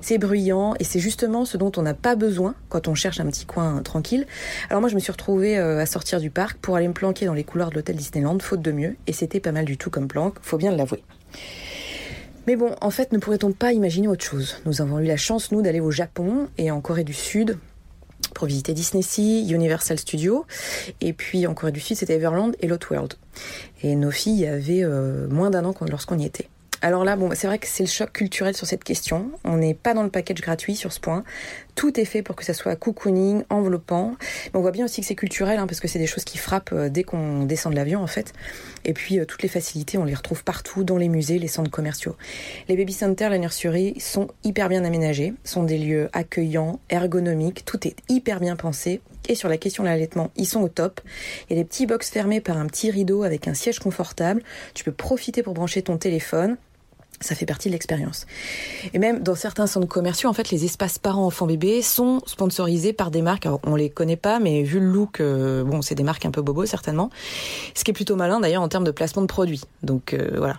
C'est bruyant et c'est justement ce dont on n'a pas besoin quand on cherche un petit coin tranquille. Alors moi je me suis retrouvée euh, à sortir du parc pour aller me planquer dans les couloirs de l'hôtel Disneyland, faute de mieux, et c'était pas mal du tout comme planque, faut bien l'avouer. Mais bon, en fait, ne pourrait-on pas imaginer autre chose? Nous avons eu la chance, nous, d'aller au Japon et en Corée du Sud pour visiter Disney Sea, Universal Studios, et puis en Corée du Sud, c'était Everland et Lot World. Et nos filles avaient euh, moins d'un an lorsqu'on y était. Alors là, bon, c'est vrai que c'est le choc culturel sur cette question. On n'est pas dans le package gratuit sur ce point. Tout est fait pour que ça soit cocooning, enveloppant. Mais on voit bien aussi que c'est culturel, hein, parce que c'est des choses qui frappent euh, dès qu'on descend de l'avion, en fait. Et puis, euh, toutes les facilités, on les retrouve partout, dans les musées, les centres commerciaux. Les baby centers, la nurserie sont hyper bien aménagés, sont des lieux accueillants, ergonomiques, tout est hyper bien pensé. Et sur la question de l'allaitement, ils sont au top. Il y a des petits box fermés par un petit rideau avec un siège confortable. Tu peux profiter pour brancher ton téléphone. Ça fait partie de l'expérience. Et même dans certains centres commerciaux, en fait, les espaces parents enfants bébés sont sponsorisés par des marques. Alors, on les connaît pas, mais vu le look, euh, bon, c'est des marques un peu bobo certainement. Ce qui est plutôt malin d'ailleurs en termes de placement de produits. Donc euh, voilà.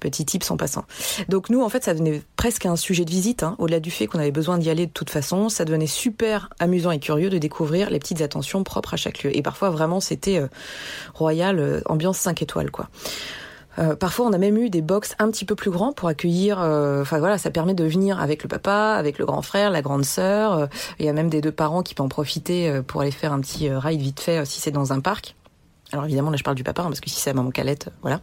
Petit tips en passant. Donc nous, en fait, ça devenait presque un sujet de visite. Hein. Au-delà du fait qu'on avait besoin d'y aller de toute façon, ça devenait super amusant et curieux de découvrir les petites attentions propres à chaque lieu. Et parfois, vraiment, c'était euh, royal, euh, ambiance 5 étoiles, quoi. Euh, parfois, on a même eu des box un petit peu plus grands pour accueillir. euh, Enfin voilà, ça permet de venir avec le papa, avec le grand frère, la grande sœur. Euh, Il y a même des deux parents qui peuvent en profiter euh, pour aller faire un petit ride vite fait si c'est dans un parc. Alors évidemment, là je parle du papa hein, parce que si c'est la maman calette, voilà.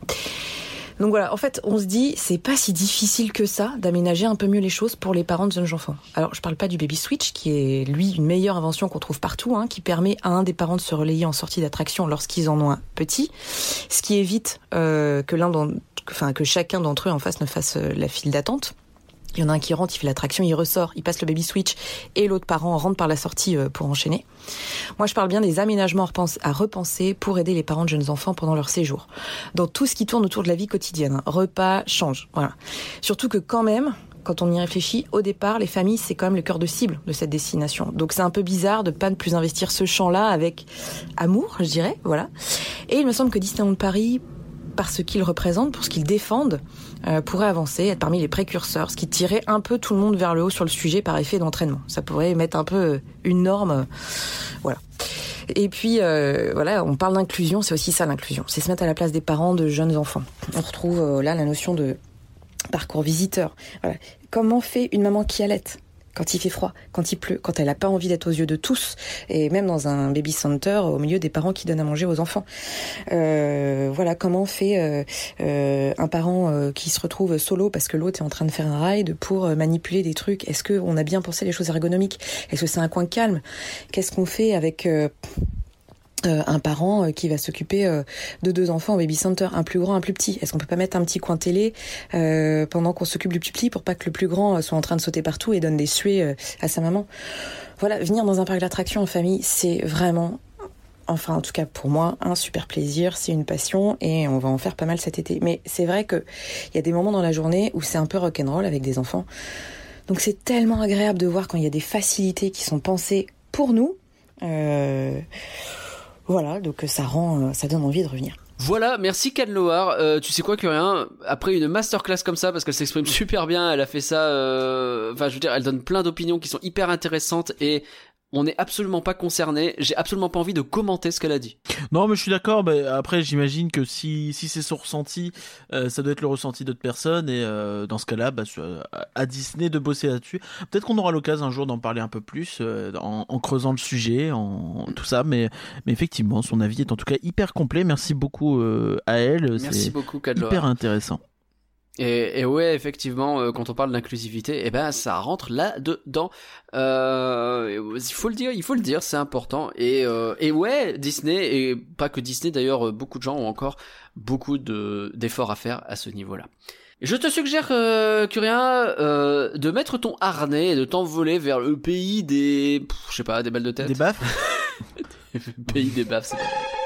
Donc voilà, en fait, on se dit, c'est pas si difficile que ça d'aménager un peu mieux les choses pour les parents de jeunes enfants. Alors, je parle pas du baby switch, qui est lui une meilleure invention qu'on trouve partout, hein, qui permet à un des parents de se relayer en sortie d'attraction lorsqu'ils en ont un petit, ce qui évite euh, que l'un enfin que chacun d'entre eux en face ne fasse euh, la file d'attente. Il y en a un qui rentre, il fait l'attraction, il ressort, il passe le baby switch et l'autre parent rentre par la sortie euh, pour enchaîner. Moi, je parle bien des aménagements à repens- à repenser pour aider les parents de jeunes enfants pendant leur séjour. Dans tout ce qui tourne autour de la vie quotidienne. hein. Repas, change, voilà. Surtout que quand même, quand on y réfléchit, au départ, les familles, c'est quand même le cœur de cible de cette destination. Donc c'est un peu bizarre de pas ne plus investir ce champ-là avec amour, je dirais, voilà. Et il me semble que Disneyland Paris, par ce qu'ils représentent, pour ce qu'ils défendent, euh, pourrait avancer, être parmi les précurseurs, ce qui tirait un peu tout le monde vers le haut sur le sujet par effet d'entraînement. Ça pourrait mettre un peu euh, une norme, euh, voilà. Et puis, euh, voilà, on parle d'inclusion, c'est aussi ça l'inclusion. C'est se mettre à la place des parents de jeunes enfants. On retrouve là la notion de parcours visiteur. Comment fait une maman qui allait quand il fait froid, quand il pleut, quand elle a pas envie d'être aux yeux de tous, et même dans un baby center au milieu des parents qui donnent à manger aux enfants. Euh, voilà comment fait euh, euh, un parent euh, qui se retrouve solo parce que l'autre est en train de faire un ride pour euh, manipuler des trucs. Est-ce que on a bien pensé les choses ergonomiques? Est-ce que c'est un coin calme? Qu'est-ce qu'on fait avec euh, un parent euh, qui va s'occuper euh, de deux enfants au baby center, un plus grand, un plus petit. Est-ce qu'on peut pas mettre un petit coin télé pendant qu'on s'occupe du plus petit pour pas que le plus grand soit en train de sauter partout et donne des suées à sa maman? Voilà, venir dans un parc d'attractions en famille, c'est vraiment, enfin en tout cas pour moi, un super plaisir, c'est une passion et on va en faire pas mal cet été. Mais c'est vrai que il y a des moments dans la journée où c'est un peu rock'n'roll avec des enfants. Donc c'est tellement agréable de voir quand il y a des facilités qui sont pensées pour nous. Voilà, donc ça rend, euh, ça donne envie de revenir. Voilà, merci Can. Euh, tu sais quoi, Curien Après une masterclass comme ça, parce qu'elle s'exprime super bien, elle a fait ça. euh, Enfin, je veux dire, elle donne plein d'opinions qui sont hyper intéressantes et on n'est absolument pas concerné. J'ai absolument pas envie de commenter ce qu'elle a dit. Non, mais je suis d'accord. Après, j'imagine que si, si c'est son ressenti, euh, ça doit être le ressenti d'autres personnes. Et euh, dans ce cas-là, bah, à Disney de bosser là-dessus. Peut-être qu'on aura l'occasion un jour d'en parler un peu plus euh, en, en creusant le sujet, en tout ça. Mais, mais effectivement, son avis est en tout cas hyper complet. Merci beaucoup à elle. Merci C'est hyper intéressant. Et, et ouais, effectivement, euh, quand on parle d'inclusivité, eh ben ça rentre là dedans. Euh, il faut le dire, il faut le dire, c'est important. Et, euh, et ouais, Disney et pas que Disney d'ailleurs, euh, beaucoup de gens ont encore beaucoup de d'efforts à faire à ce niveau-là. Je te suggère, euh, Curien, euh, de mettre ton harnais et de t'envoler vers le pays des, je sais pas, des balles de tête. Des baffes pays des baffes, c'est pas.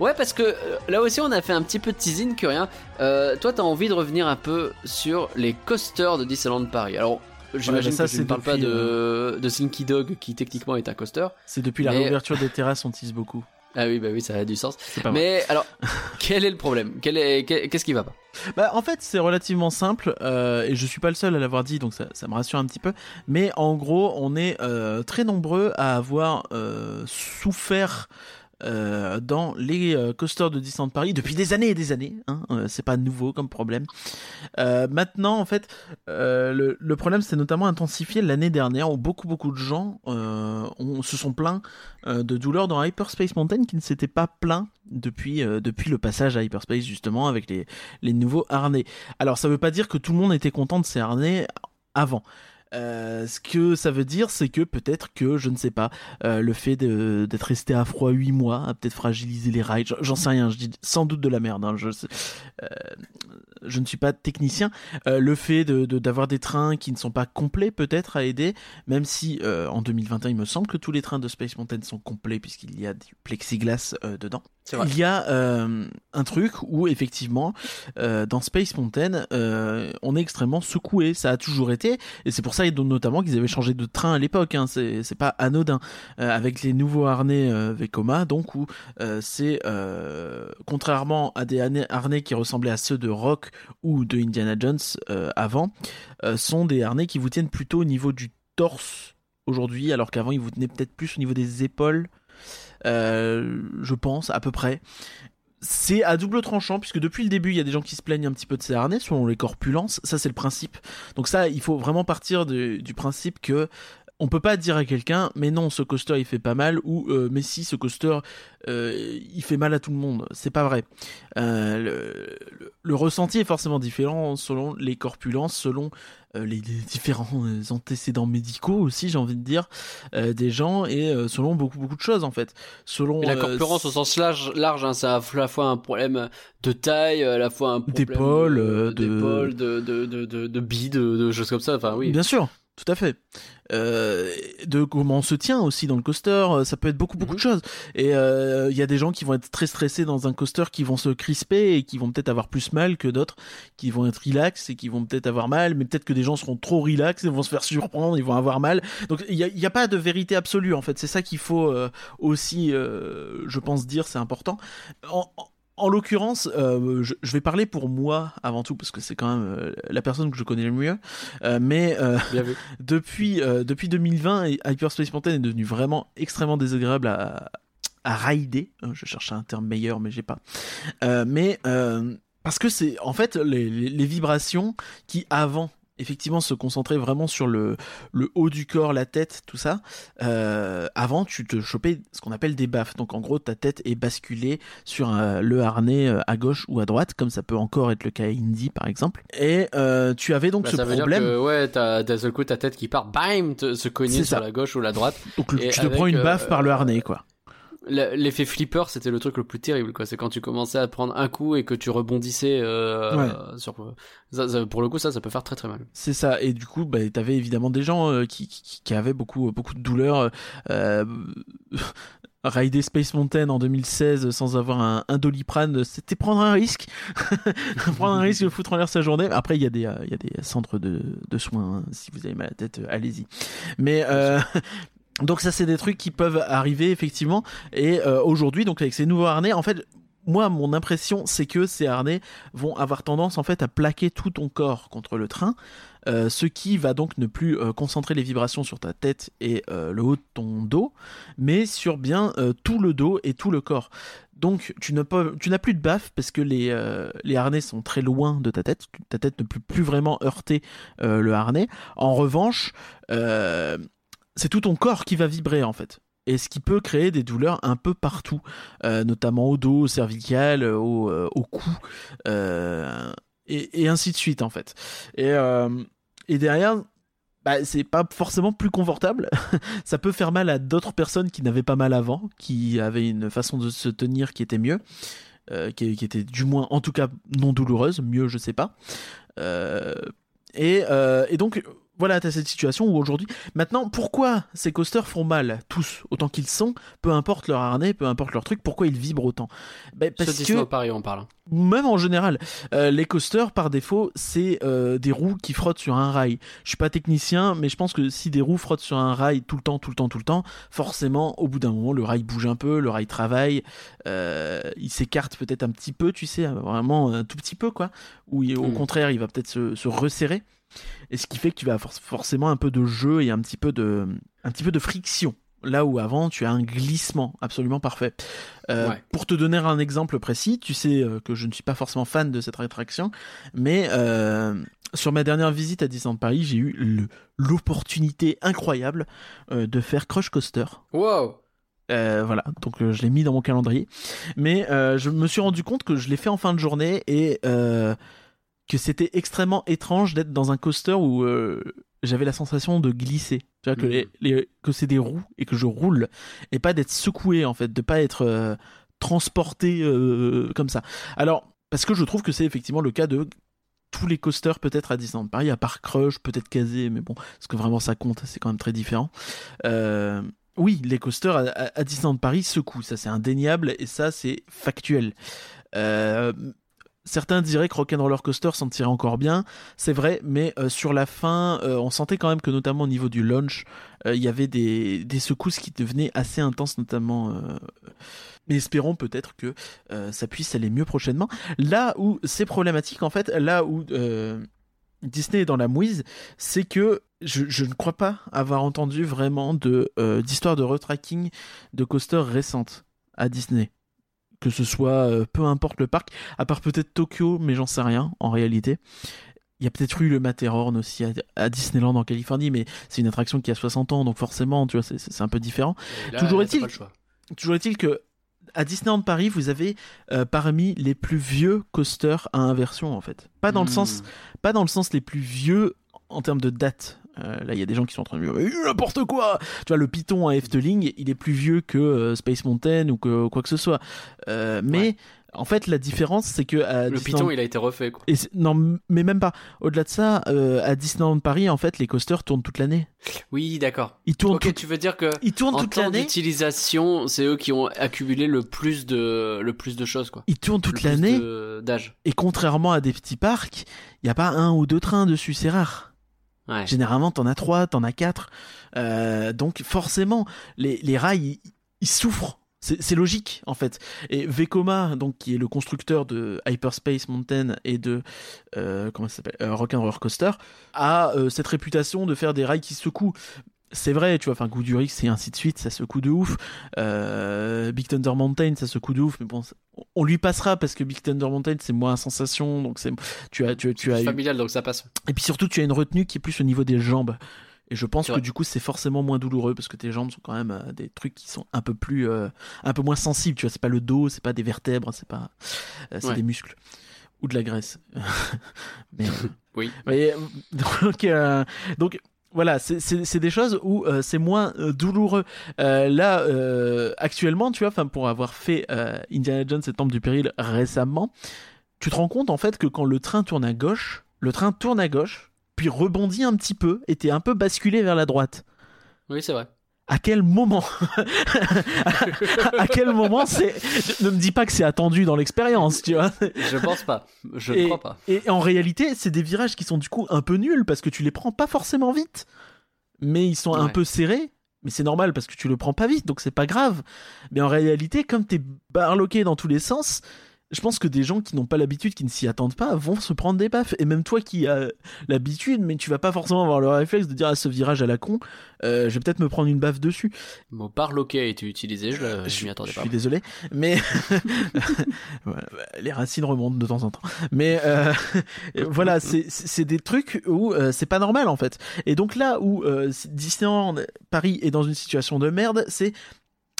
Ouais, parce que euh, là aussi, on a fait un petit peu de teasing, Curien. Euh, toi, t'as envie de revenir un peu sur les coasters de Disneyland Paris. Alors, j'imagine bah ça, que tu ne parles pas de, de Slinky Dog, qui techniquement est un coaster. C'est depuis la réouverture des terrasses, on tease beaucoup. Ah oui, bah oui, ça a du sens. Mais alors, quel est le problème? Quel est- Qu'est-ce qui va pas? Bah, en fait, c'est relativement simple euh, et je suis pas le seul à l'avoir dit, donc ça, ça me rassure un petit peu. Mais en gros, on est euh, très nombreux à avoir euh, souffert. Euh, dans les euh, coasters de Disneyland Paris depuis des années et des années, hein, euh, c'est pas nouveau comme problème. Euh, maintenant, en fait, euh, le, problème s'est notamment intensifié l'année dernière où beaucoup beaucoup de gens ont- se sont plaints de douleurs dans Hyperspace Mountain qui ne s'étaient pas plaints depuis depuis le passage à Hyperspace justement avec les les nouveaux harnais. Alors ça veut pas dire que tout le monde était content de ces harnais avant. Euh, ce que ça veut dire, c'est que peut-être que, je ne sais pas, euh, le fait d'être resté à froid 8 mois a peut-être fragilisé les rails. J'en- sais rien, je dis sans doute de la merde. hein, je, euh, je ne suis pas technicien. Euh, le fait de- de- d'avoir des trains qui ne sont pas complets peut-être a aidé, même si euh, en 2021, il me semble que tous les trains de Space Mountain sont complets puisqu'il y a du plexiglas dedans. Il y a euh, un truc où effectivement, euh, dans Space Mountain, euh, on est extrêmement secoué. Ça a toujours été, et c'est pour ça notamment qu'ils avaient changé de train à l'époque. Hein. C'est pas anodin avec les nouveaux harnais Vekoma, donc où c'est contrairement à des harnais, qui ressemblaient à ceux de Rock ou de Indiana Jones avant, sont des harnais qui vous tiennent plutôt au niveau du torse aujourd'hui, alors qu'avant ils vous tenaient peut-être plus au niveau des épaules. Euh, je pense à peu près. C'est à double tranchant puisque depuis le début il y a des gens qui se plaignent un petit peu de ces harnais selon les corpulences, ça c'est le principe. Donc ça il faut vraiment partir du principe que on peut pas dire à quelqu'un mais non ce coaster il fait pas mal ou euh, mais si ce coaster euh, il fait mal à tout le monde, c'est pas vrai. Euh, le, le- le ressenti est forcément différent selon les corpulences, selon les, les différents antécédents médicaux aussi j'ai envie de dire des gens et selon beaucoup beaucoup de choses en fait. Selon Et la corpulence au sens large, large hein, ça a à la fois un problème de taille, à la fois un problème D'épaule, de- de- d'épaule, de de de de, de bide, de, de choses comme ça. Enfin oui. Bien sûr, tout à fait. Euh, de comment on se tient aussi dans le coaster. euh, Ça peut être beaucoup beaucoup de choses. Et euh, il y a des gens qui vont être très stressés dans un coaster, qui vont se crisper et qui vont peut-être avoir plus mal que d'autres, qui vont être relax et qui vont peut-être avoir mal, mais peut-être que des gens seront trop relax et vont se faire surprendre, ils vont avoir mal. Donc il n'y a, il y a pas de vérité absolue en fait. C'est ça qu'il faut euh, aussi, je pense, dire, c'est important. En, en- en l'occurrence, euh, je, je vais parler pour moi avant tout parce que c'est quand même euh, la personne que je connais le mieux. Euh, mais depuis depuis 2020, et Hyperspace Mountain est devenu vraiment extrêmement désagréable à à rider. Je cherchais un terme meilleur, mais j'ai pas. Mais parce que c'est en fait les, les- les vibrations qui avant effectivement se concentraient vraiment sur le, le haut du corps, la tête, tout ça. Euh, avant, tu te chopais ce qu'on appelle des baffes. Donc en gros, ta tête est basculée sur euh, le harnais euh, à gauche ou à droite, comme ça peut encore être le cas à Indy par exemple. Et tu avais donc Bah, ce ça veut problème. dire que ouais, t'as d'un seul coup ta tête qui part, bam, te- se cogner sur ça. la gauche ou la droite. Donc et tu te prends une baffe par le harnais, quoi. Le- L'effet flipper, c'était le truc le plus terrible, quoi. C'est quand tu commençais à prendre un coup et que tu rebondissais euh, Ouais. sur. ça- ça- pour le coup, ça, ça peut faire très très mal. C'est ça, et du coup, bah, t'avais évidemment des gens euh, qui, qui, qui avaient beaucoup, beaucoup de douleurs. Euh, rider Space Mountain en 2016 sans avoir un, un doliprane, c'était prendre un risque. prendre un risque de foutre en l'air sa journée. Après, il y, a des, euh, y a des centres de, de soins, hein. si vous avez mal à la tête, euh, allez-y. Mais. Euh, Donc ça c'est des trucs qui peuvent arriver effectivement et euh, aujourd'hui donc avec ces nouveaux harnais en fait moi mon impression c'est que ces harnais vont avoir tendance en fait à plaquer tout ton corps contre le train euh, ce qui va donc ne plus euh, concentrer les vibrations sur ta tête et euh, le haut de ton dos, mais sur bien euh, tout le dos et tout le corps. Donc tu n'as plus de baffe parce que les, euh, les harnais sont très loin de ta tête. Ta tête ne peut plus vraiment heurter euh, le harnais. En revanche, c'est tout ton corps qui va vibrer en fait. Et ce qui peut créer des douleurs un peu partout, euh, notamment au dos, au cervical, euh, au, euh, au cou, et, ainsi de suite en fait. Et, derrière, bah, c'est pas forcément plus confortable. ça peut faire mal à d'autres personnes qui n'avaient pas mal avant, qui avaient une façon de se tenir qui était mieux, qui, était du moins, en tout cas, non douloureuse. Mieux, je sais pas. Et donc, voilà, t'as cette situation où aujourd'hui. Maintenant, pourquoi ces coasters font mal, tous, autant qu'ils sont, peu importe leur harnais, peu importe leur truc, pourquoi ils vibrent autant? Ben, Parce que Paris, on parle. même en général, euh, les coasters par défaut, c'est euh, des roues qui frottent sur un rail. Je suis pas technicien, mais je pense que si des roues frottent sur un rail tout le temps, tout le temps, tout le temps, forcément, au bout d'un moment, le rail bouge un peu, le rail travaille, euh, il s'écarte peut-être un petit peu, tu sais, vraiment un tout petit peu, quoi. Ou au Mm. contraire, il va peut-être se, se resserrer. Et ce qui fait que tu vas forcément un peu de jeu et un petit peu de, un petit peu de friction. Là où avant, tu as un glissement absolument parfait. Euh, Ouais. Pour te donner un exemple précis, tu sais euh, que je ne suis pas forcément fan de cette attraction, mais euh, sur ma dernière visite à Disneyland Paris, j'ai eu l'opportunité incroyable euh, de faire Crush Coaster. Wow! Euh, voilà, donc euh, je l'ai mis dans mon calendrier. Mais euh, je me suis rendu compte que je l'ai fait en fin de journée et que c'était extrêmement étrange d'être dans un coaster où euh, j'avais la sensation de glisser. Tu vois, que, les- les- que c'est des roues et que je roule et pas d'être secoué en fait, de pas être euh, transporté euh, comme ça. Alors, parce que je trouve que c'est effectivement le cas de tous les coasters peut-être à Disneyland Paris, à part Crush, peut-être Casé, mais bon, est-ce que vraiment ça compte C'est quand même très différent. Euh, oui, les coasters à, à- à Disneyland Paris secouent, ça c'est indéniable et ça c'est factuel. Euh, certains diraient que Rock'n'Roller Coaster s'en tirait encore bien, c'est vrai, mais euh, sur la fin, euh, on sentait quand même que notamment au niveau du launch, euh, il y avait des, secousses qui devenaient assez intenses, notamment. mais espérons peut-être que ça puisse aller mieux prochainement. Là où c'est problématique, en fait, là où Disney est dans la mouise, c'est que je, ne crois pas avoir entendu vraiment de d'histoire de retracking de coasters récentes à Disney. Que ce soit euh, peu importe le parc, à part peut-être Tokyo, mais j'en sais rien en réalité. Il y a peut-être eu le Matterhorn aussi à, à Disneyland en Californie, mais c'est une attraction qui a 60 ans, donc forcément, tu vois, c'est- un peu différent. Là, est-il-. Toujours est-il que à Disneyland Paris, vous avez euh, parmi les plus vieux coasters à inversion en fait. Pas dans le Hmm. sens, pas dans le sens les plus vieux en termes de date. Euh, là, il y a des gens qui sont en train de dire Mais n'importe quoi. Tu vois, le Python à Efteling, il est plus vieux que euh, Space Mountain ou que quoi que ce soit. Euh, mais En fait, la différence, c'est que à Le Disneyland- Python, il a été refait, quoi. et non, mais même pas. Au-delà de ça, à Disneyland Paris, en fait, les coasters tournent toute l'année. Oui, d'accord. Ils tournent, Ok, tu veux dire que ils tournent en toute l'année. d'utilisation, c'est eux qui ont accumulé le plus de le plus de choses, quoi. Ils tournent toute l'année. d'âge. Et contrairement à des petits parcs, il n'y a pas un ou deux trains dessus, c'est rare. Généralement, t'en as trois, t'en as quatre. Euh, donc forcément, les, rails, ils, souffrent. C'est c'est logique en fait. Et Vekoma, donc qui est le constructeur de Hyperspace Mountain et de euh, comment ça s'appelle euh, Rock'n'Roller Coaster, a euh, cette réputation de faire des rails qui secouent. C'est vrai, tu vois, enfin Goudurix et ainsi de suite, ça secoue de ouf. Euh, Big Thunder Mountain, ça secoue de ouf, mais bon, on lui passera parce que Big Thunder Mountain c'est moins sensation, donc c'est tu as tu, as- tu as familial, donc ça passe. et puis surtout, tu as une retenue qui est plus au niveau des jambes. Et je pense que du coup, c'est forcément moins douloureux parce que tes jambes sont quand même euh, des trucs qui sont un peu plus, euh, un peu moins sensibles. Tu vois, c'est pas le dos, c'est pas des vertèbres, c'est pas, c'est Ouais. des muscles ou de la graisse. Mais Oui. mais, donc, donc voilà, c'est- des choses où euh, c'est moins euh, douloureux. Euh, là, euh, actuellement, tu vois, pour avoir fait euh, Indiana Jones et Temple du Péril récemment, tu te rends compte en fait que quand le train tourne à gauche, le train tourne à gauche, puis rebondit un petit peu et t'es un peu basculé vers la droite. Oui, c'est vrai. À quel moment À quel moment c'est Ne me dis pas que c'est attendu dans l'expérience, tu vois. Je pense pas. Je Et- ne crois pas. Et en réalité, c'est des virages qui sont du coup un peu nuls parce que tu les prends pas forcément vite. Mais ils sont un peu serrés. Mais c'est normal parce que tu le prends pas vite, donc c'est pas grave. Mais en réalité, comme t'es barloqué dans tous les sens, je pense que des gens qui n'ont pas l'habitude, qui ne s'y attendent pas, vont se prendre des baffes. Et même toi qui as l'habitude, mais tu vas pas forcément avoir le réflexe de dire à ce virage à la con, euh, je vais peut-être me prendre une baffe dessus. Le mot barloqué a été utilisé, je, le- je m'y attendais je pas. suis désolé, mais Voilà, les racines remontent de temps en temps. Mais euh, voilà, c'est c'est des trucs où euh, c'est pas normal en fait. Et donc là où euh, Disneyland Paris est dans une situation de merde, c'est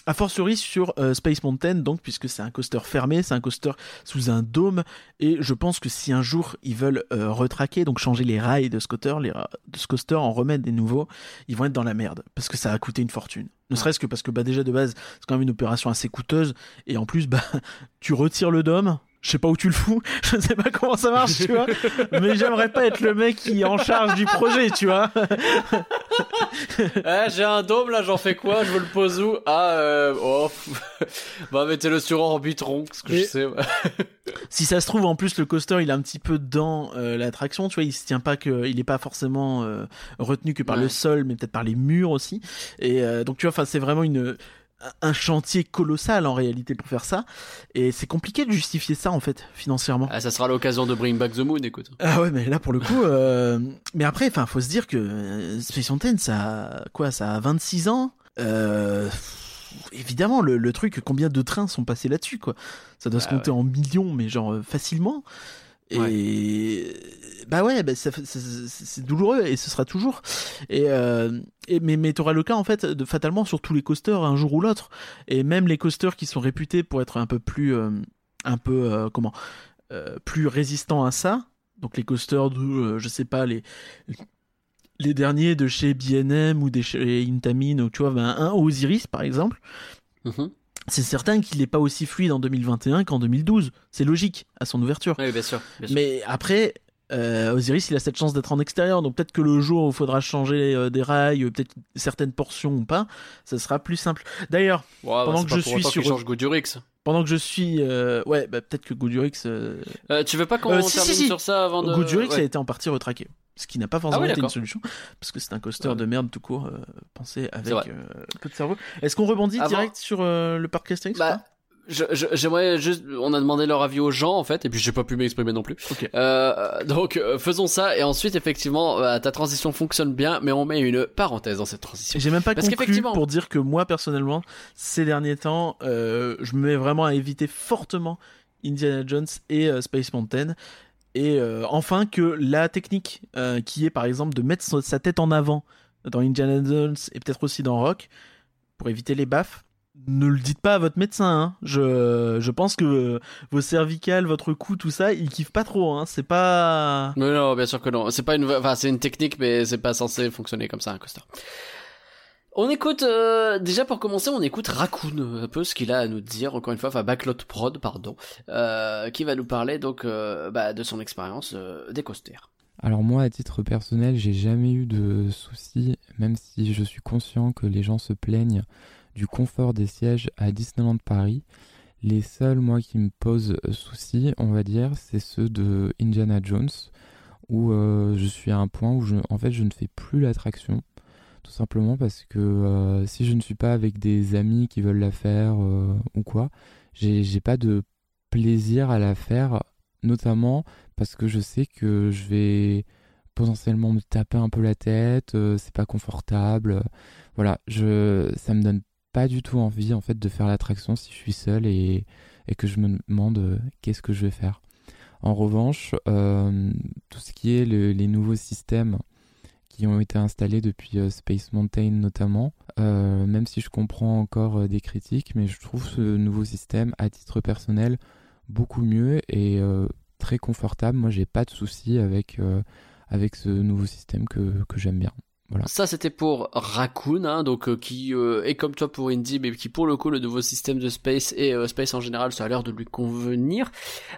a fortiori sur euh, Space Mountain, donc puisque c'est un coaster fermé, c'est un coaster sous un dôme, et je pense que si un jour ils veulent euh, retraquer, donc changer les rails de ce coaster, les de ce coaster, en remettre des nouveaux, ils vont être dans la merde, parce que ça a coûté une fortune. Ne serait-ce que parce que bah déjà de base, c'est quand même une opération assez coûteuse, et en plus bah tu retires le dôme. Je sais pas où tu le fous, je sais pas comment ça marche, tu vois. Mais j'aimerais pas être le mec qui est en charge du projet, tu vois. Eh, j'ai un dôme là, j'en fais quoi? Je veux le pose où? Ah, euh, oh, bah mettez-le sur Orbitron, ce que Et- je sais. Si ça se trouve, en plus, le coaster, il est un petit peu dans euh, l'attraction, tu vois, il se tient pas que, il est pas forcément euh, retenu que par Ouais. le sol, mais peut-être par les murs aussi. Et euh, donc, tu vois, enfin, c'est vraiment une un chantier colossal en réalité pour faire ça. Et c'est compliqué de justifier ça en fait financièrement. Ah, ça sera l'occasion de Bring Back the Moon, écoute. Ah ouais, mais là pour le coup, euh, mais après, enfin, faut se dire que euh, Space Mountain, ça, a- quoi, ça a 26 ans. Euh, évidemment, le, le truc, combien de trains sont passés là-dessus, quoi? Ça doit se Ah compter en millions, mais genre facilement. Et bah ouais, bah, c'est- douloureux et ce sera toujours. Et, euh, et mais mais t'auras le cas en fait de fatalement sur tous les coasters un jour ou l'autre. Et même les coasters qui sont réputés pour être un peu plus, euh, un peu euh, comment, euh, plus résistants à ça. Donc les coasters de, je sais pas les les derniers de chez B&M ou de chez Intamin ou tu vois ben, un Osiris par exemple Mhm. c'est certain qu'il n'est pas aussi fluide en 2021 qu'en 2012 c'est logique à son ouverture Oui, bien sûr. bien sûr. mais après, euh, Osiris, il a cette chance d'être en extérieur, donc peut-être que le jour où il faudra changer euh, des rails, euh, peut-être certaines portions ou pas, ça sera plus simple. D'ailleurs, bah, pendant que je suis sur- change Goudurix. pendant que je suis, euh, ouais, bah, peut-être que Goudurix, euh... Euh, tu veux pas qu'on Euh, si, termine si, si. sur ça avant de. Goudurix Ouais. a été en partie retraqué, ce qui n'a pas forcément Ah été une solution, parce que c'est un coaster Ouais. de merde tout court, euh, pensé avec euh, peu de cerveau. Est-ce qu'on rebondit Avant- direct sur euh, le parc Astérix ou Bah, j'aimerais juste. On a demandé leur avis aux gens en fait, et puis j'ai pas pu m'exprimer non plus. Euh, donc euh, faisons ça, et ensuite effectivement, euh, ta transition fonctionne bien, mais on met une parenthèse dans cette transition. J'ai même pas Parce conclu pour dire que moi personnellement, ces derniers temps, je me mets vraiment à éviter fortement Indiana Jones et Space Mountain. Et enfin que la technique qui est par exemple de mettre sa tête en avant dans Indiana Jones et peut-être aussi dans Rock pour éviter les baffes. Ne le dites pas à votre médecin. hein. Je, je pense que vos cervicales, votre cou, tout ça, ils kiffent pas trop. Hein. C'est pas. Mais non, bien sûr que non. C'est pas une, enfin, c'est une technique, mais c'est pas censé fonctionner comme ça un coaster. On écoute, euh, déjà pour commencer, on écoute Raccoon, un peu ce qu'il a à nous dire, encore une fois, enfin Backlot Prod, pardon, euh, qui va nous parler donc euh, bah, de son expérience euh, des coasters. Alors moi, à titre personnel, j'ai jamais eu de soucis, même si je suis conscient que les gens se plaignent du confort des sièges à Disneyland Paris. Les seuls, moi, qui me posent soucis, on va dire, c'est ceux de Indiana Jones, où euh, je suis à un point où, je, en fait, je ne fais plus l'attraction, tout simplement parce que euh, si je ne suis pas avec des amis qui veulent la faire euh, ou quoi, j'ai pas de plaisir à la faire, notamment parce que je sais que je vais potentiellement me taper un peu la tête, c'est pas confortable. voilà, je, ça me donne pas du tout envie en fait de faire l'attraction si je suis seul et, que je me demande euh, qu'est-ce que je vais faire. En revanche, euh, tout ce qui est le- les nouveaux systèmes qui ont été installés depuis euh, Space Mountain notamment, même si je comprends encore des critiques, mais je trouve ce nouveau système à titre personnel beaucoup mieux et très confortable. Moi, j'ai pas de soucis avec, avec ce nouveau système que, que j'aime bien. Voilà. Ça c'était pour Raccoon, hein, donc euh, qui euh, est comme toi pour Indy, mais qui pour le coup le nouveau système de Space et euh, Space en général, ça a l'air de lui convenir.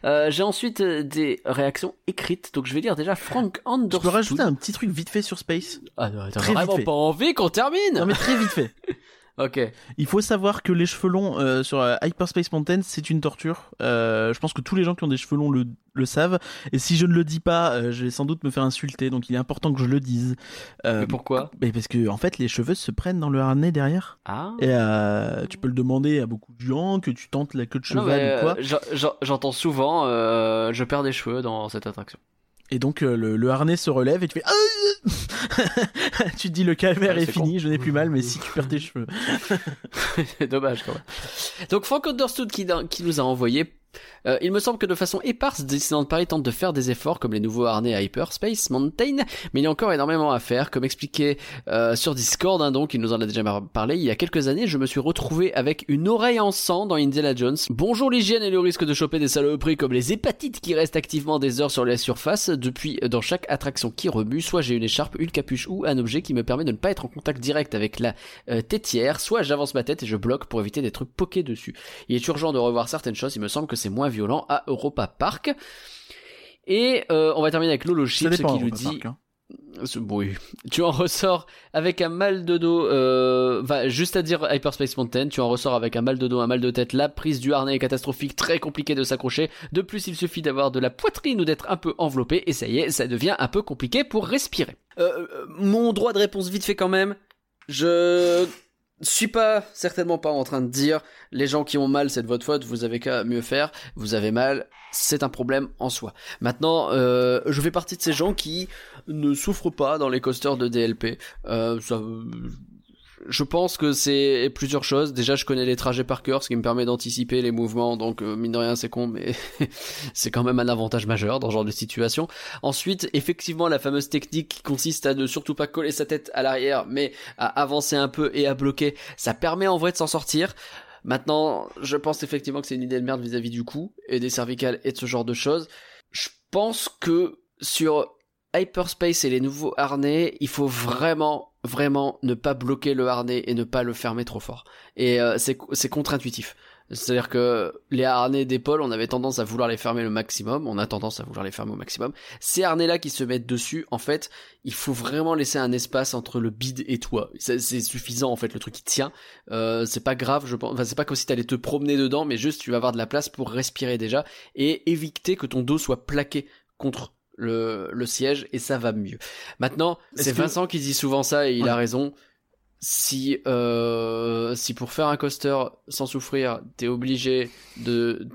J'ai ensuite des réactions écrites, donc je vais lire déjà Frank Je peux Anderson. rajouter un petit truc vite fait sur Space? Ah non, t'as vraiment pas envie qu'on termine Non mais très vite fait. Ok. Il faut savoir que les cheveux longs euh, sur euh, Hyperspace Mountain, c'est une torture. Euh, je pense que tous les gens qui ont des cheveux longs le, le savent. Et si je ne le dis pas, je vais sans doute me faire insulter. Donc il est important que je le dise. Mais pourquoi? mais parce que en fait, les cheveux se prennent dans le harnais derrière. Ah Et tu peux le demander à beaucoup de gens que tu tentes la queue de Non, cheval mais, ou quoi. j'en- j'en- J'entends souvent, je perds des cheveux dans cette attraction. Et donc euh, le, le harnais se relève et tu fais. Ah tu te dis le calvaire Ouais, est fini, je n'ai plus mal, mais si tu perds tes cheveux. C'est dommage quand même. Donc Frank Understood qui, qui nous a envoyé. Euh, il me semble que de façon éparse, Disneyland Paris tente de faire des efforts comme les nouveaux harnais à Hyperspace Mountain, mais il y a encore énormément à faire. Comme expliqué euh, sur Discord, hein, donc il nous en a déjà parlé, il y a quelques années, je me suis retrouvé avec une oreille en sang dans Indiana Jones. Bonjour l'hygiène et le risque de choper des saloperies comme les hépatites qui restent activement des heures sur la surface. Depuis, dans chaque attraction qui remue, soit j'ai une écharpe, une capuche ou un objet qui me permet de ne pas être en contact direct avec la euh, tétière, soit j'avance ma tête et je bloque pour éviter d'être poqué dessus. Il est urgent de revoir certaines choses, il me semble que c'est moins violent à Europa Park. Et euh, on va terminer avec Lolo Ça Chips dépend. qui nous dit Park, hein. ce bruit. Tu en ressors avec un mal de dos, euh, va juste à dire Hyperspace Mountain, tu en ressors avec un mal de dos, un mal de tête, la prise du harnais est catastrophique, très compliqué de s'accrocher. De plus, il suffit d'avoir de la poitrine ou d'être un peu enveloppé, et ça y est, ça devient un peu compliqué pour respirer. Euh, mon droit de réponse vite fait quand même. Je suis pas certainement pas en train de dire les gens qui ont mal c'est de votre faute vous avez qu'à mieux faire vous avez mal c'est un problème en soi. Maintenant euh, je fais partie de ces gens qui ne souffrent pas dans les coasters de DLP euh, ça, je pense que c'est plusieurs choses. Déjà, je connais les trajets par cœur, ce qui me permet d'anticiper les mouvements. Donc, euh, mine de rien, c'est con, mais c'est quand même un avantage majeur dans ce genre de situation. Ensuite, effectivement, la fameuse technique qui consiste à ne surtout pas coller sa tête à l'arrière, mais à avancer un peu et à bloquer, ça permet en vrai de s'en sortir. Maintenant, je pense effectivement que c'est une idée de merde vis-à-vis du cou et des cervicales et de ce genre de choses. Je pense que sur Hyperspace et les nouveaux harnais, il faut vraiment, vraiment ne pas bloquer le harnais et ne pas le fermer trop fort. Et euh, c'est contre-intuitif. C'est-à-dire que les harnais d'épaule, on avait tendance à vouloir les fermer le maximum, on a tendance à vouloir les fermer au maximum. Ces harnais-là qui se mettent dessus, en fait, il faut vraiment laisser un espace entre le bide et toi. C'est c'est suffisant, en fait, le truc qui tient. Euh, c'est pas grave, je pense. Enfin, c'est pas comme si t'allais te promener dedans, mais juste tu vas avoir de la place pour respirer déjà et éviter que ton dos soit plaqué contre le, le siège et ça va mieux. Maintenant, c'est que- Vincent qui dit souvent ça et il Ouais. a raison. Si euh, si pour faire un coaster sans souffrir, t'es obligé de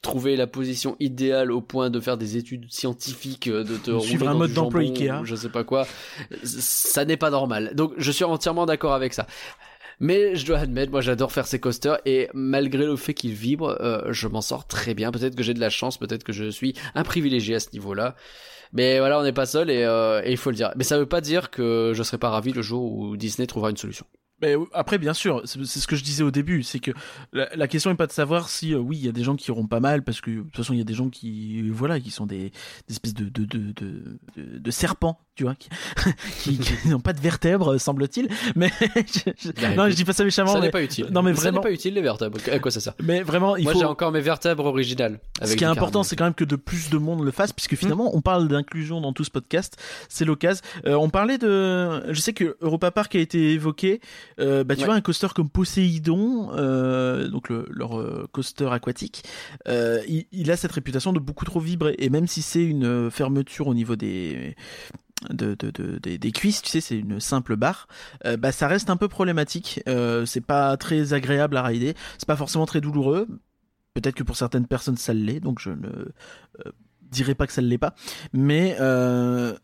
trouver la position idéale au point de faire des études scientifiques, euh, de te suivre un mode d'emploi Ikea. je sais pas quoi, ça n'est pas normal. Donc je suis entièrement d'accord avec ça. Mais je dois admettre, moi j'adore faire ces coasters et malgré le fait qu'ils vibrent, euh, je m'en sors très bien. Peut-être que j'ai de la chance, peut-être que je suis un privilégié à ce niveau-là. Mais voilà, on n'est pas seul et, euh, il faut le dire. Mais ça veut pas dire que je serai pas ravi le jour où Disney trouvera une solution. Mais après, bien sûr, c'est ce que je disais au début, c'est que la, la question n'est pas de savoir si, euh, oui, il y a des gens qui auront pas mal, parce que de toute façon, il y a des gens qui, voilà, qui sont des, des espèces de, de, de, de, serpents, tu vois, qui, qui, qui n'ont pas de vertèbres, semble-t-il. Mais je- je- Bah, non, je dis pas ça méchamment. Ça n'est pas utile. Non, mais Ça vraiment- n'est pas utile les vertèbres. À quoi ça sert? Mais vraiment, il Moi faut. j'ai encore mes vertèbres originales. Ce qui est important, c'est quand même que de plus de monde le fasse, puisque finalement, on parle d'inclusion dans tout ce podcast. C'est l'occasion. Euh, on parlait de. Je sais que Europa Park a été évoqué. Euh, bah, tu Ouais. vois, un coaster comme Poséidon, euh, donc le- leur euh, coaster aquatique, il, il a cette réputation de beaucoup trop vibrer. Et même si c'est une fermeture au niveau des. De, de- de- des, des cuisses, tu sais, c'est une simple barre. euh, bah, ça reste un peu problématique. Euh, c'est pas très agréable à rider. C'est pas forcément très douloureux. Peut-être que pour certaines personnes ça l'est, donc je ne euh, dirais pas que ça ne l'est pas. Mais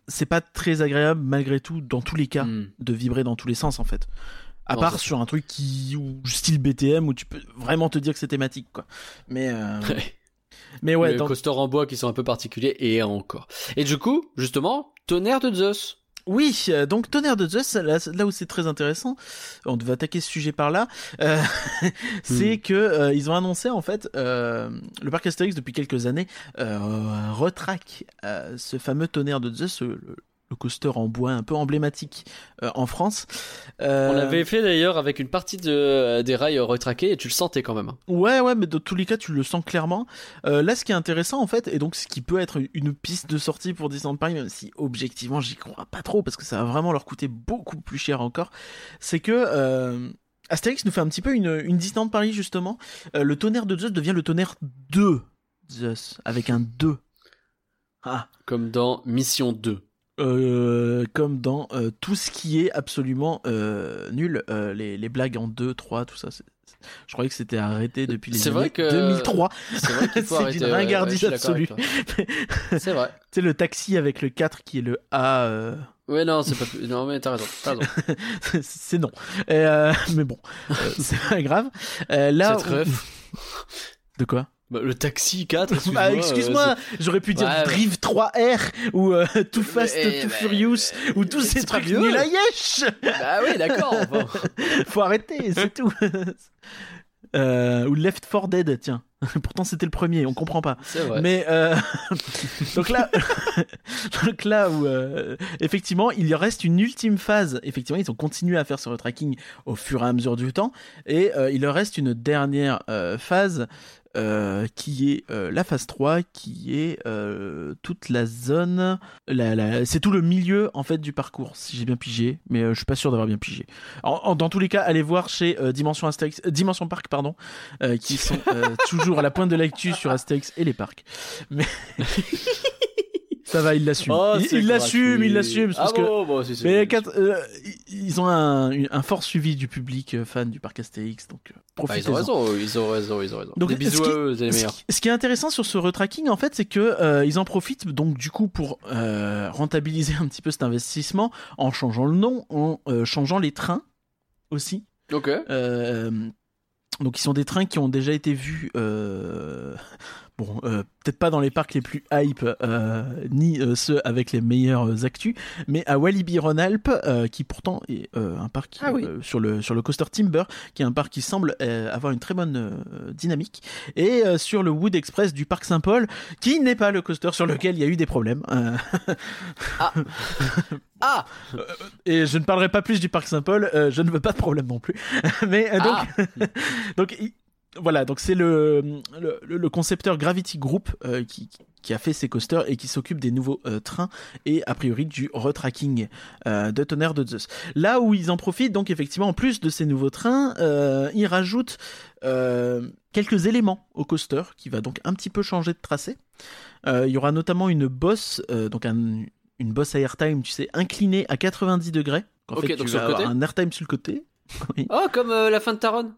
c'est pas très agréable malgré tout, dans tous les cas, Hmm. de vibrer dans tous les sens en fait. À Non, part sur un truc qui ou style BTM où tu peux vraiment te dire que c'est thématique quoi. Mais euh, mais ouais, les donc- coasters en bois qui sont un peu particuliers et encore. Et du coup, justement, tonnerre de Zeus. Oui, euh, donc Tonnerre de Zeus, là, là où c'est très intéressant, on devait attaquer ce sujet par là, euh, c'est Hmm. que euh, ils ont annoncé en fait euh, le parc Astérix depuis quelques années euh, retraque euh, ce fameux Tonnerre de Zeus, le, le coaster en bois un peu emblématique euh, en France. Euh, On l'avait fait d'ailleurs avec une partie de, des rails retraqués et tu le sentais quand même. Ouais, ouais, mais dans tous les cas, tu le sens clairement. Euh, là, ce qui est intéressant, en fait, et donc ce qui peut être une piste de sortie pour Disneyland Paris, même si objectivement, j'y crois pas trop, parce que ça va vraiment leur coûter beaucoup plus cher encore, c'est que Astérix nous fait un petit peu une, une Disneyland Paris, justement. Le tonnerre de Zeus devient le tonnerre de Zeus, avec un 2. Ah. Comme dans Mission 2. Euh, comme dans euh, tout ce qui est absolument euh, nul, euh, les, les blagues en 2, 3, tout ça. c'est- c'est- Je croyais que c'était arrêté depuis les C'est années vrai que- 2003. C'est vrai C'est d'une ouais, ouais, ringardise avec absolue. C'est vrai. Tu sais, le taxi avec le 4 qui est le A, euh, Ouais, non, c'est pas plus. Non, mais t'as raison. T'as raison. c'est non. Euh, mais bon, c'est pas grave. Euh, là, Cette ref. De quoi? Bah, le taxi 4, excuse-moi. Bah, euh, excuse-moi, j'aurais pu dire Ouais. Drive 3R ou euh, Too Fast, Mais, Too bah, Furious ou tous ces trucs nuls à yesh. Bah oui, d'accord. bon. Faut arrêter, c'est tout. Euh, ou Left 4 Dead, tiens. Pourtant c'était le premier, on comprend pas. C'est vrai. Mais euh, donc là, donc là où euh, effectivement il y reste une ultime phase. Effectivement, ils ont continué à faire ce retracking au fur et à mesure du temps, et euh, il leur reste une dernière euh, phase euh, qui est euh, la phase 3, qui est euh, toute la zone, la, la- c'est tout le milieu en fait du parcours, si j'ai bien pigé, mais je suis pas sûr d'avoir bien pigé. En- en- dans tous les cas, allez voir chez Dimension Astérix, Dimension Park, pardon, qui sont toujours à la pointe de l'actu sur Astérix et les parcs. Mais ça va, il l'assume. Oh, il l'assume, il l'assume. Ah bon, bon, mais quatre- euh, ils ont un, un fort suivi du public euh, fan du parc Astérix, donc euh, Bah, profitez ils ont raison, ils ont raison, ils ont raison. Donc, Des bisous ce eux, les ce meilleurs. qui, ce qui est intéressant sur ce retracking, en fait, c'est que euh, ils en profitent donc du coup pour rentabiliser un petit peu cet investissement en changeant le nom, en changeant les trains aussi. Ok. Donc ils sont des trains qui ont déjà été vus. Bon, euh, peut-être pas dans les parcs les plus hype, euh, ni euh, ceux avec les meilleurs actus, mais à Walibi Rhône-Alpes, qui pourtant est un parc Ah oui. sur le sur le coaster Timber, qui est un parc qui semble avoir une très bonne dynamique, et sur le Wood Express du parc Saint-Paul, qui n'est pas le coaster sur lequel il y a eu des problèmes. Euh, Ah et je ne parlerai pas plus du parc Saint-Paul, je ne veux pas de problème non plus. Mais donc, Ah. donc voilà, donc c'est le, le, le concepteur Gravity Group euh, qui, qui a fait ces coasters et qui s'occupe des nouveaux euh, trains et a priori du retracking euh, de Tonnerre de Zeus. Là où ils en profitent, donc effectivement, en plus de ces nouveaux trains, ils rajoutent quelques éléments au coaster qui va donc un petit peu changer de tracé. Il y aura notamment une bosse, donc un- une bosse à airtime, tu sais, inclinée à 90 degrés. En Ok, fait, donc tu sur vas le côté avoir un airtime sur le côté. Oui. Oh, comme la fin de Taron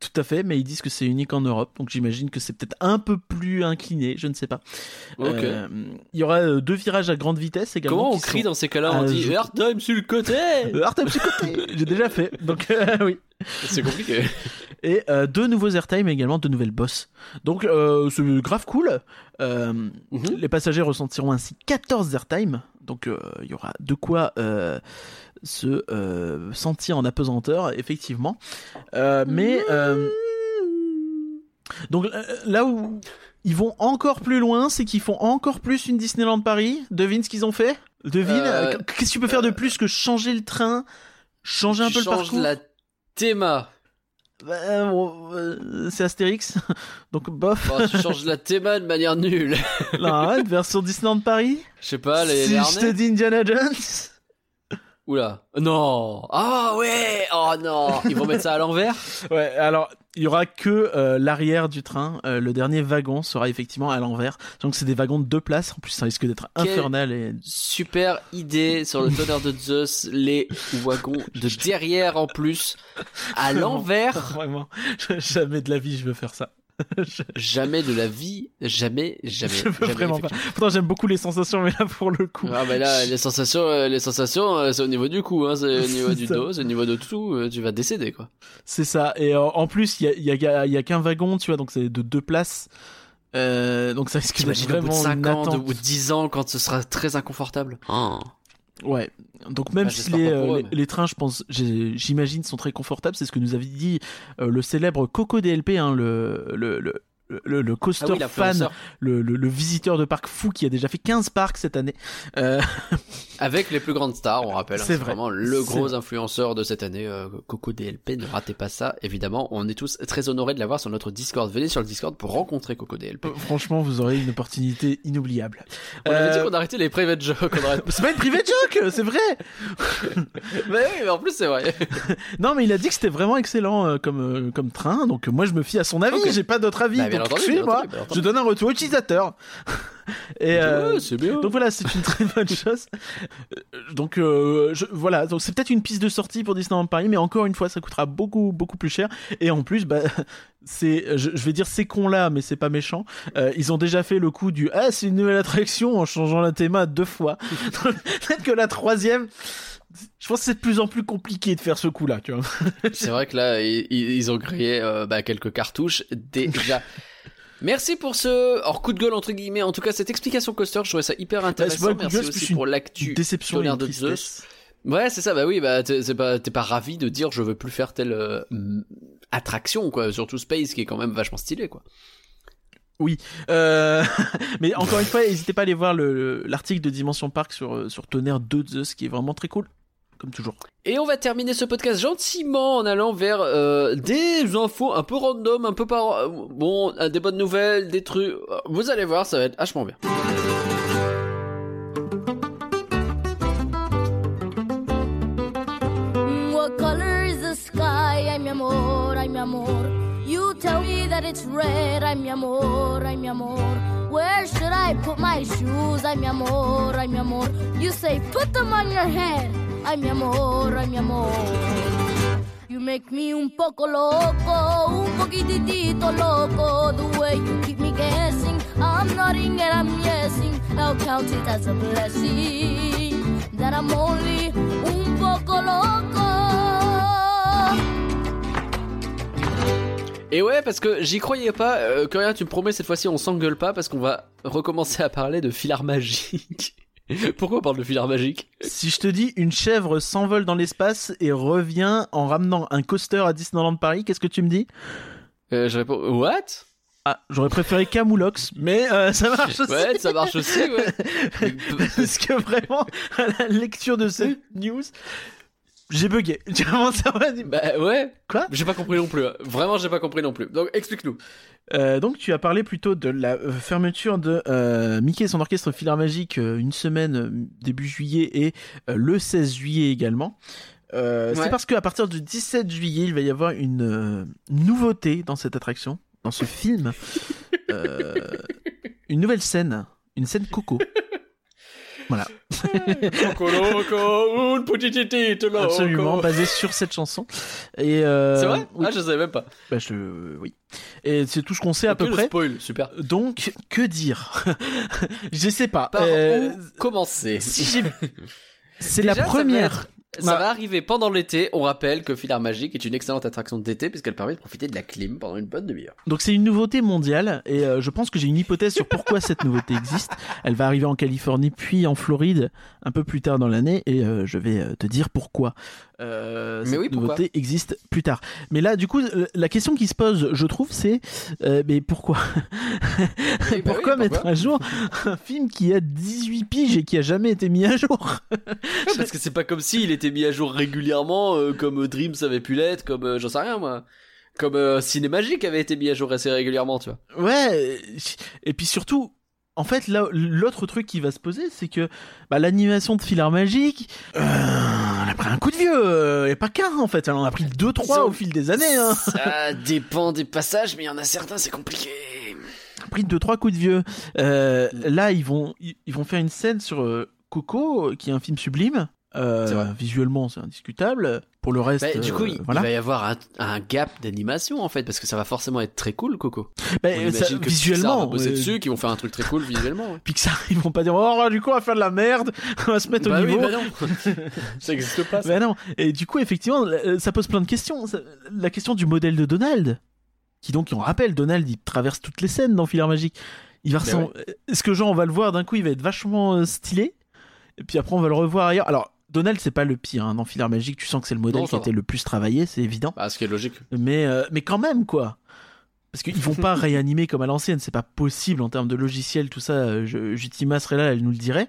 Tout à fait, mais ils disent que c'est unique en Europe, donc j'imagine que c'est peut-être un peu plus incliné, je ne sais pas. Euh, Il y aura euh, deux virages à grande vitesse également. Comment on crie dans ces cas-là On dit je- Airtime sur le côté Euh, Artem sur le côté J'ai déjà fait, donc euh, oui. C'est compliqué. Et euh, deux nouveaux airtime également deux nouvelles boss. Donc c'est grave cool. Mhm. Les passagers ressentiront ainsi 14 airtime. Donc il y aura de quoi se euh, sentir en apesanteur, effectivement. Euh, mais euh, donc là où ils vont encore plus loin, c'est qu'ils font encore plus une Disneyland Paris. Devine ce qu'ils ont fait? Devine. Qu'est-ce que tu peux faire de plus que changer le train, changer un peu le parcours? la théma. Bah, c'est Astérix, donc bof. Bon, tu changes la théma de manière nulle. Non, ouais, version Disneyland Paris. Je sais pas, les, si les je te dis Indiana Jones. Oula. Non. Ah ouais. Oh non. Ils vont mettre ça à l'envers? Ouais, alors il y aura que euh, l'arrière du train. Euh, le dernier wagon sera effectivement à l'envers. Donc c'est des wagons de deux places. En plus, ça risque d'être infernal et Super idée sur le tonnerre de Zeus. Les wagons de derrière en plus. À l'envers. vraiment jamais de la vie je veux faire ça. Je, Jamais de la vie. Jamais, jamais. je veux jamais, vraiment pas. Pourtant j'aime beaucoup les sensations, mais là pour le coup. Ah bah là, les sensations, euh, les sensations, euh, c'est au niveau du cou, hein, c'est au niveau du ça. dos, c'est au niveau de tout. euh, Tu vas décéder quoi. C'est ça. Et euh, en plus, il y a, il y, a, il y a qu'un wagon, tu vois, donc c'est de deux places. Euh, donc ça risque d'être T'imagines au bout de vraiment 5 une ans, au bout de 10 ans, quand ce sera très inconfortable. Oh. Ouais. Donc même Ah, si les, euh, eux, les, mais- les trains, je pense, j'imagine, sont très confortables, c'est ce que nous avait dit euh, le célèbre Coco DLP, hein, le, le, le, le, le coaster Ah oui, fan, le, le, le visiteur de parc fou qui a déjà fait 15 parcs cette année. Euh, Avec les plus grandes stars, on rappelle. hein, C'est vrai. vraiment le gros influenceur de cette année, euh, Coco DLP. Ne ratez pas ça, évidemment. On est tous très honorés de l'avoir sur notre Discord. Venez sur le Discord pour rencontrer Coco DLP. franchement, vous aurez une opportunité inoubliable. On avait dit Euh, qu'on arrêtait les private jokes. Arrête... C'est pas une private joke, c'est vrai. mais oui, mais en plus c'est vrai. Non, mais il a dit que c'était vraiment excellent euh, comme, euh, comme train, donc euh, moi je me fie à son avis, Ok. j'ai pas d'autre avis. Bah, bien donc entendu, suis-moi, bien entendu, bien entendu. je donne un retour utilisateur. Et euh, Ouais, bien. donc voilà, c'est une très bonne chose. Euh, Donc euh, je, voilà, donc c'est peut-être une piste de sortie pour Disneyland Paris, mais encore une fois, ça coûtera beaucoup beaucoup plus cher. Et en plus, bah c'est, je, je vais dire ces cons là, mais c'est pas méchant. Euh, ils ont déjà fait le coup du ah c'est une nouvelle attraction en changeant la théma deux fois. Peut-être que la troisième. Je pense que c'est de plus en plus compliqué de faire ce coup-là, tu vois. C'est vrai que là, ils, ils ont créé euh, bah, quelques cartouches déjà. Merci pour ce hors coup de gueule entre guillemets. En tout cas, cette explication coaster, je trouvais ça hyper Bah, intéressant. de Merci gueule, aussi pour l'actu. Déception de tristesse. Ouais, c'est ça. Bah oui, bah t'es pas t'es pas ravi de dire je veux plus faire telle euh, attraction quoi. Surtout Space qui est quand même vachement stylé quoi. Euh, mais encore une fois, n'hésitez pas à aller voir le- le- l'article de Dimension Park sur, sur Tonnerre 2 de Zeus, qui est vraiment très cool. Comme toujours. Et on va terminer ce podcast gentiment en allant vers euh, des infos un peu random, un peu par bon, euh, des bonnes nouvelles, des trucs. Vous allez voir, ça va être vachement bien. What color is the sky? Ay, mi amor, ay, mi amor. You tell me that it's red. Ay, mi amor, ay, mi amor. Where should I put my shoes? Ay, mi amor, ay, mi amor. You say put them on your head. Ay, mi amor, ay, mi amor. You make me un poco loco, un poquitito loco. The way you keep me guessing, I'm nodding and I'm guessing. I'll count it as a blessing that I'm only un poco loco. Et ouais, parce que j'y croyais pas. Euh, tu me promets cette fois-ci, on s'engueule pas parce qu'on va recommencer à parler de filard magique. Pourquoi on parle de filard magique? Si je te dis une chèvre s'envole dans l'espace et revient en ramenant un coaster à Disneyland Paris, qu'est-ce que tu me dis? Euh, Je réponds What? Ah, j'aurais préféré Camoulox, mais euh, ça marche aussi. Ouais, ça marche aussi, ouais. Parce que vraiment, à la lecture de cette news, j'ai bugué. Tu vois, ça va bah ouais. Quoi J'ai pas compris non plus. hein. Vraiment, j'ai pas compris non plus. Donc explique-nous. Euh, donc tu as parlé plutôt de la euh, fermeture de euh, Mickey et son orchestre Filar Magique une semaine début juillet et euh, le 16 juillet également. Ouais. C'est parce qu'à partir du 17 juillet, il va y avoir une nouveauté dans cette attraction, dans ce film, une nouvelle scène, une scène Coco. Voilà, absolument basée sur cette chanson. Et euh, C'est vrai? oui, Ah, je savais même pas. bah, je, oui. Et c'est tout ce qu'on sait à peu près. Spoil, super. Donc, que dire? Je sais pas. Par Euh, où commencer? si C'est la première. Ça Bah- va arriver pendant l'été. On rappelle que Filar Magique est une excellente attraction d'été puisqu'elle permet de profiter de la clim pendant une bonne demi-heure. Donc c'est une nouveauté mondiale et euh, je pense que j'ai une hypothèse sur pourquoi cette nouveauté existe. Elle va arriver en Californie puis en Floride un peu plus tard dans l'année et euh, je vais euh, te dire pourquoi euh, Mais cette oui, nouveauté existe plus tard. Mais là du coup euh, la question qui se pose je trouve c'est euh, mais pourquoi ben Pourquoi oui, mettre à jour un film qui a 18 piges et qui a jamais été mis à jour Parce que c'est pas comme s'il était mis à jour régulièrement, euh, comme euh, Dreams avait pu l'être, comme j'en sais rien moi. Comme euh, Cinémagique avait été mis à jour assez régulièrement, tu vois. Ouais, et puis surtout, en fait, là, l'autre truc qui va se poser, c'est que bah, l'animation de Filar Magique, euh, elle a pris un coup de vieux, euh, et pas qu'un en fait, elle en a pris deux, trois au fil des années. Hein. Ça dépend des passages, mais il y en a certains, c'est compliqué. A pris deux, trois coups de vieux. Euh, là, ils vont, ils, ils vont faire une scène sur euh, Coco, qui est un film sublime. Euh, visuellement, c'est indiscutable. Pour le reste, Bah, du coup, euh, il, voilà. il va y avoir un, un gap d'animation en fait, parce que ça va forcément être très cool, Coco. Bah, On ça- que Pixar visuellement, va bosser euh, dessus, qu'ils vont faire un truc très cool visuellement. ouais. Pixar, ils vont pas dire oh du coup on va faire de la merde, on va se mettre Bah au oui, niveau. bah non. ça existe pas. ça. Bah non. Et du coup, effectivement, euh, ça pose plein de questions. La question du modèle de Donald, qui donc, on rappelle, Donald, il traverse toutes les scènes dans Filaire Magique. Il va Est-ce que genre on va le voir d'un coup, il va être vachement stylé, et puis après on va le revoir ailleurs. Alors. Donald, c'est pas le pire hein. dans Filaire Magique. Tu sens que c'est le modèle Non, qui ça était va. le plus travaillé, c'est évident. Bah, ce qui est logique. Mais, euh, mais quand même, quoi. Parce qu'ils vont pas réanimer comme à l'ancienne, c'est pas possible en termes de logiciel, tout ça. euh, Jutima serait là, elle nous le dirait.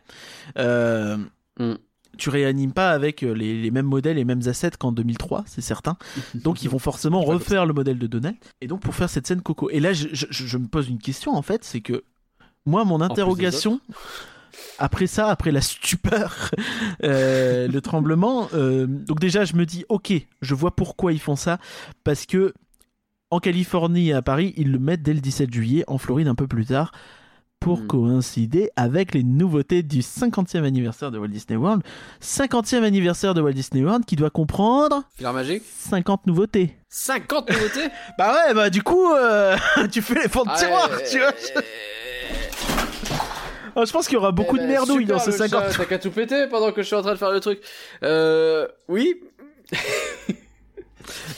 Euh, Mm. Tu réanimes pas avec les, les mêmes modèles, les mêmes assets qu'en 2003, c'est certain. Donc ils vont forcément refaire le modèle de Donald. Et donc pour faire cette scène Coco. Et là, je, je- je me pose une question en fait, c'est que moi, mon interrogation. Après ça, après la stupeur, euh, le tremblement, euh, donc déjà je me dis ok, je vois pourquoi ils font ça, parce que en Californie et à Paris, ils le mettent dès le 17 juillet, en Floride un peu plus tard, pour Hmm. coïncider avec les nouveautés du 50e anniversaire de Walt Disney World. 50e anniversaire de Walt Disney World qui doit comprendre Filar Magique 50 nouveautés. 50 nouveautés? Bah ouais, bah du coup, euh, tu fais les fonds de Ah, tiroir, tu vois. Oh, je pense qu'il y aura beaucoup eh de ben, merdouilles super, dans ces le 50 chat, T'as qu'à tout péter pendant que je suis en train de faire le truc. Euh, oui.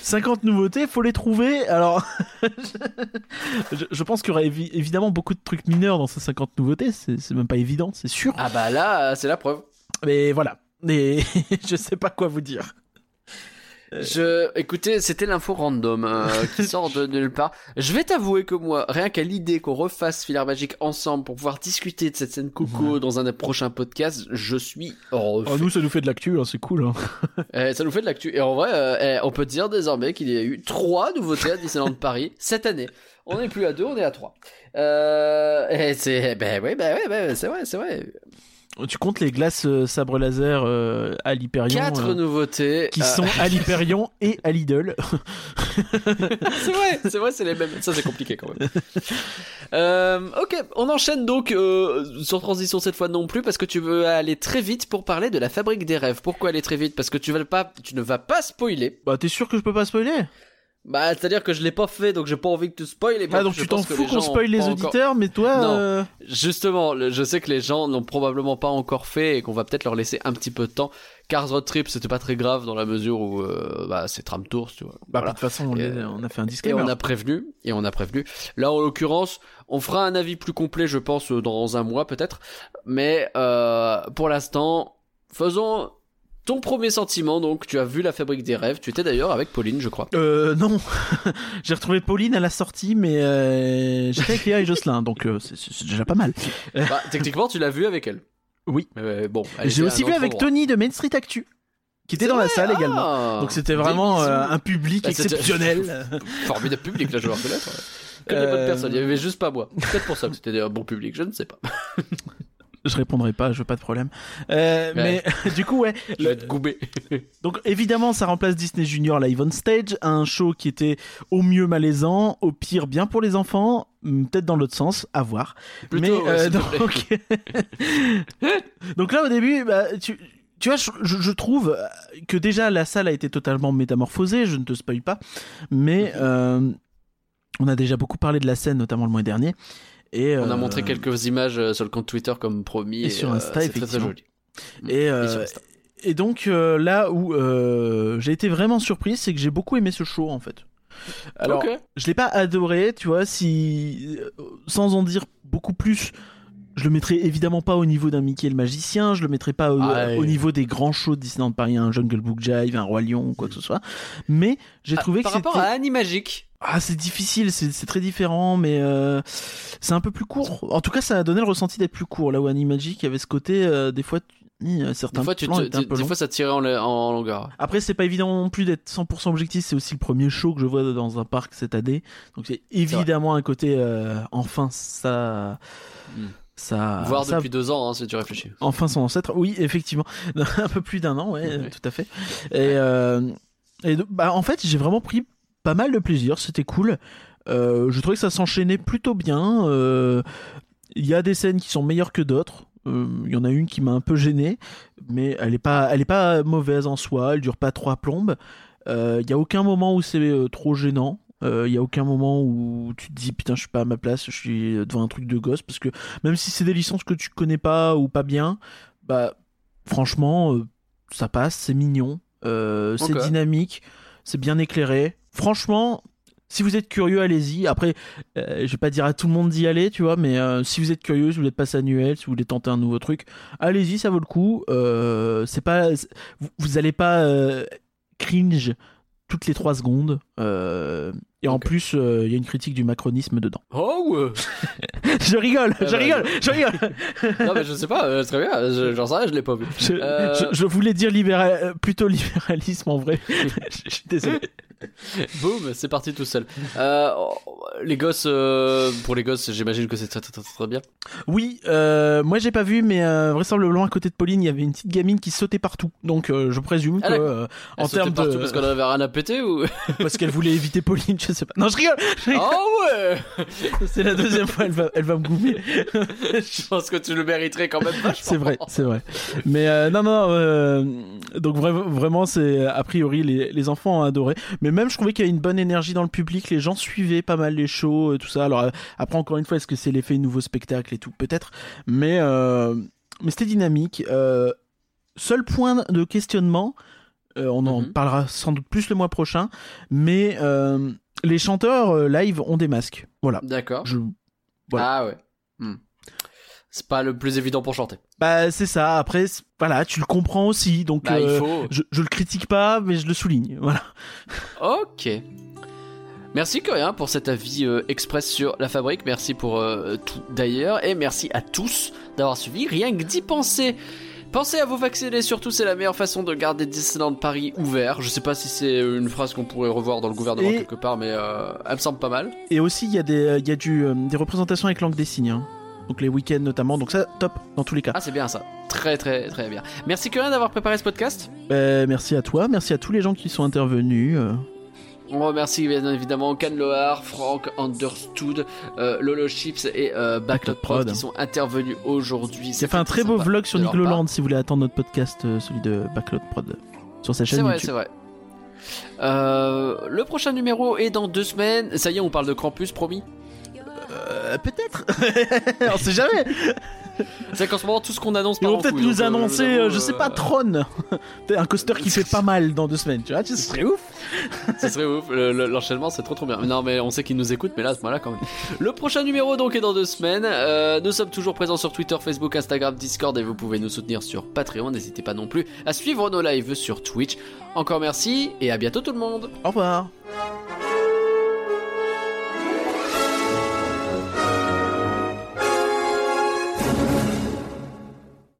50 nouveautés, faut les trouver. Alors, je, je pense qu'il y aura évi- évidemment beaucoup de trucs mineurs dans ces 50 nouveautés. C'est même pas évident, c'est sûr. Ah bah là, c'est la preuve. Mais voilà. Mais je sais pas quoi vous dire. Je, écoutez, c'était l'info random euh, qui sort de nulle part. Je vais t'avouer que moi, rien qu'à l'idée qu'on refasse Filar Magique ensemble pour pouvoir discuter de cette scène Coco dans un des prochains podcasts, je suis. Oh, nous, ça nous fait de l'actu, hein, c'est cool. hein. Eh, ça nous fait de l'actu. Et en vrai, euh, eh, on peut dire désormais qu'il y a eu trois nouveautés à Disneyland Paris cette année. On n'est plus à deux, on est à trois. Euh, et c'est, ben oui, ben oui, ben, c'est vrai, c'est vrai. Tu comptes les glaces euh, sabre laser euh, à l'Hyperion Quatre euh, nouveautés. qui sont à l'Hyperion et à Lidl. c'est vrai, c'est vrai, c'est les mêmes. Ça, c'est compliqué quand même. Euh, ok, on enchaîne donc euh, sans transition cette fois non plus parce que tu veux aller très vite pour parler de la fabrique des rêves. Pourquoi aller très vite? Parce que tu vas pas, tu ne vas pas spoiler. bah, t'es sûr que je peux pas spoiler? Bah, c'est-à-dire que je l'ai pas fait, donc j'ai pas envie que tu spoiles. Et Ah, donc tu t'en fous qu'on spoil les encore- auditeurs, mais toi. Non. euh, Justement, le- je sais que les gens l'ont probablement pas encore fait et qu'on va peut-être leur laisser un petit peu de temps. Cars Road Trip, c'était pas très grave dans la mesure où euh, bah, c'est Tram Tours, tu vois. Bah, Voilà. de toute façon, on, Et, a fait un Et disclaimer. on a prévenu, et on a prévenu. Là, en l'occurrence, on fera un avis plus complet, je pense, euh, dans un mois peut-être. Mais euh, pour l'instant, faisons ton premier sentiment. Donc, tu as vu la fabrique des rêves. Tu étais d'ailleurs avec Pauline, je crois. Euh, non. J'ai retrouvé Pauline à la sortie, mais euh, j'étais avec Léa et Jocelyn, donc euh, c'est- déjà pas mal. Bah, techniquement, tu l'as vu avec elle. Oui. Mais bon. elle J'ai aussi vu avec endroit. Tony de Main Street Actu, qui était dans la salle Ah également. Donc c'était vraiment euh, un public Bah, exceptionnel. Formidable public, là, je vais reconnaître. Que des Euh, bonnes personnes. Il y avait juste pas moi. Peut-être pour ça que c'était un bon public, je ne sais pas. je répondrai pas, je veux pas de problème. Euh, Ouais. Mais du coup, ouais. Je vais être goubé. Donc évidemment, ça remplace Disney Junior Live on Stage, un show qui était au mieux malaisant, au pire bien pour les enfants, hum, peut-être dans l'autre sens, à voir. Plutôt, Mais ouais, euh, donc... donc là au début, bah, tu, tu vois, je, je- je trouve que déjà la salle a été totalement métamorphosée. Je ne te spoil pas, mais euh, on a déjà beaucoup parlé de la scène, notamment le mois dernier. Et On a euh, montré quelques images euh, sur le compte Twitter comme promis. et sur euh, Insta, c'est très, très effectivement. joli. Et, euh, Et sur Insta. et donc euh, là où euh, j'ai été vraiment surpris, c'est que j'ai beaucoup aimé ce show en fait. Alors, Ok. je l'ai pas adoré, tu vois, si euh, sans en dire beaucoup plus, je le mettrais évidemment pas au niveau d'un Mickey le magicien, je le mettrais pas au, Ah, au niveau des grands shows de Disneyland Paris, un Jungle Book Jive, un Roi Lion ou quoi que ce soit. Mais j'ai Ah, trouvé par que rapport c'était à Animagic. ah, c'est difficile, c'est très différent, mais euh, c'est un peu plus court. En tout cas, ça a donné le ressenti d'être plus court. Là où Animagic, avait ce côté, euh, des fois, euh, certains Des fois, tu te- des, des fois, ça tirait en, en longueur. Après, c'est pas évident non plus d'être 100% objectif. C'est aussi le premier show que je vois dans un parc cette année. Donc, c'est évidemment un côté, euh, enfin, ça. Hmm. Ça Voire ça- depuis deux ans, hein, si tu réfléchis. Enfin son ancêtre, oui, effectivement. un peu plus d'un an, ouais, Ouais. tout à fait. Et, euh, et bah, en fait, j'ai vraiment pris pas mal de plaisir, c'était cool. Euh, je trouvais que ça s'enchaînait plutôt bien. Euh, Il y a des scènes qui sont meilleures que d'autres. Il y en a une qui m'a un peu gêné, mais elle est pas, elle est pas mauvaise en soi. Elle dure pas trois plombes. Il y a aucun moment où c'est trop gênant. Euh, Il y a aucun moment où tu te dis putain je suis pas à ma place, je suis devant un truc de gosse parce que même si c'est des licences que tu connais pas ou pas bien, bah franchement euh, ça passe, c'est mignon, euh, c'est dynamique, c'est bien éclairé. Franchement, si vous êtes curieux, allez-y. Après, euh, je vais pas dire à tout le monde d'y aller, tu vois, mais euh, si vous êtes curieux, si vous voulez passer annuel, si vous voulez tenter un nouveau truc, allez-y, ça vaut le coup. Euh, c'est pas, vous, vous allez pas euh, cringe toutes les trois secondes. Euh, et en plus, euh, il y a une critique du macronisme dedans. Oh ouais. je rigole, Ah je bah, rigole, je rigole. Non, mais je sais pas, euh, très bien. je- J'en sais rien, je l'ai pas vu. Je, Euh, je- je voulais dire libéral, euh, plutôt libéralisme en vrai. je, je suis désolé. Boum, c'est parti tout seul. Euh, les gosses, euh, pour les gosses, j'imagine que c'est très, très très très bien. Oui, euh, moi j'ai pas vu, mais vraisemblablement à côté de Pauline, il y avait une petite gamine qui sautait partout. Donc je présume Ah, que en termes partout de, parce qu'on avait rien à péter ou parce qu'elle voulait éviter Pauline, je sais pas. Non, je rigole. je rigole. Oh ouais. C'est la deuxième fois, elle va, elle va me. Je pense que tu le mériterais quand même. C'est vrai, c'est vrai. Mais euh, non, non, euh, donc vra- vraiment, c'est a priori les, les enfants ont adoré. Mais même, je trouvais qu'il y a une bonne énergie dans le public. Les gens suivaient pas mal les shows, euh, tout ça. Alors après, encore une fois, est-ce que c'est l'effet nouveau spectacle et tout? Peut-être. Mais euh, mais c'était dynamique. Seul point de questionnement, on en Mhm. parlera sans doute plus le mois prochain. Mais les chanteurs live ont des masques. Voilà. D'accord. Je, Voilà. Ah ouais. Hmm. C'est pas le plus évident pour chanter. bah c'est ça. Après, voilà, tu le comprends aussi. Donc Bah, il euh, faut. je, je le critique pas, mais je le souligne. Voilà. Ok. Merci Coréen pour cet avis euh, express sur la fabrique. Merci pour euh, tout d'ailleurs. Et merci à tous d'avoir suivi. Rien que d'y penser. Pensez à vous vacciner, surtout c'est la meilleure façon de garder Disneyland Paris ouvert. Je sais pas si c'est une phrase qu'on pourrait revoir dans le gouvernement Et- quelque part, mais euh, elle me semble pas mal. Et aussi, il y a des, il y a du, euh, des représentations avec langue des signes. hein. Donc les week-ends notamment. Donc ça, top dans tous les cas. Ah c'est bien ça. Très très très bien. Merci Coréen d'avoir préparé ce podcast. Euh, merci à toi, merci à tous les gens qui sont intervenus. Euh. On remercie bien évidemment Can Loar, Frank Understood, euh, Lolo Chips et euh, Backlot Prod Prod. qui sont intervenus aujourd'hui. J'ai fait un très beau vlog sur leur Nickeloland si vous voulez attendre notre podcast, euh, celui de Backlot Prod, sur sa C'est chaîne vrai, YouTube. c'est vrai. Euh, le prochain numéro est dans deux semaines. Ça y est, on parle de Krampus, promis? Euh, peut-être. On sait jamais. C'est qu'en ce moment, tout ce qu'on annonce Ils vont peut-être nous euh, annoncer, euh, je sais pas, euh, Tron. Peut-être un coaster qui fait pas mal dans deux semaines. Tu vois, ce serait ouf. Ça serait ouf. Le- le- L'enchaînement, c'est trop trop bien. Non, mais on sait qu'ils nous écoutent, mais là, à ce moment-là, quand même. Le prochain numéro, donc, est dans deux semaines. Euh, nous sommes toujours présents sur Twitter, Facebook, Instagram, Discord, et vous pouvez nous soutenir sur Patreon. N'hésitez pas non plus à suivre nos lives sur Twitch. Encore merci, et à bientôt tout le monde. Au revoir.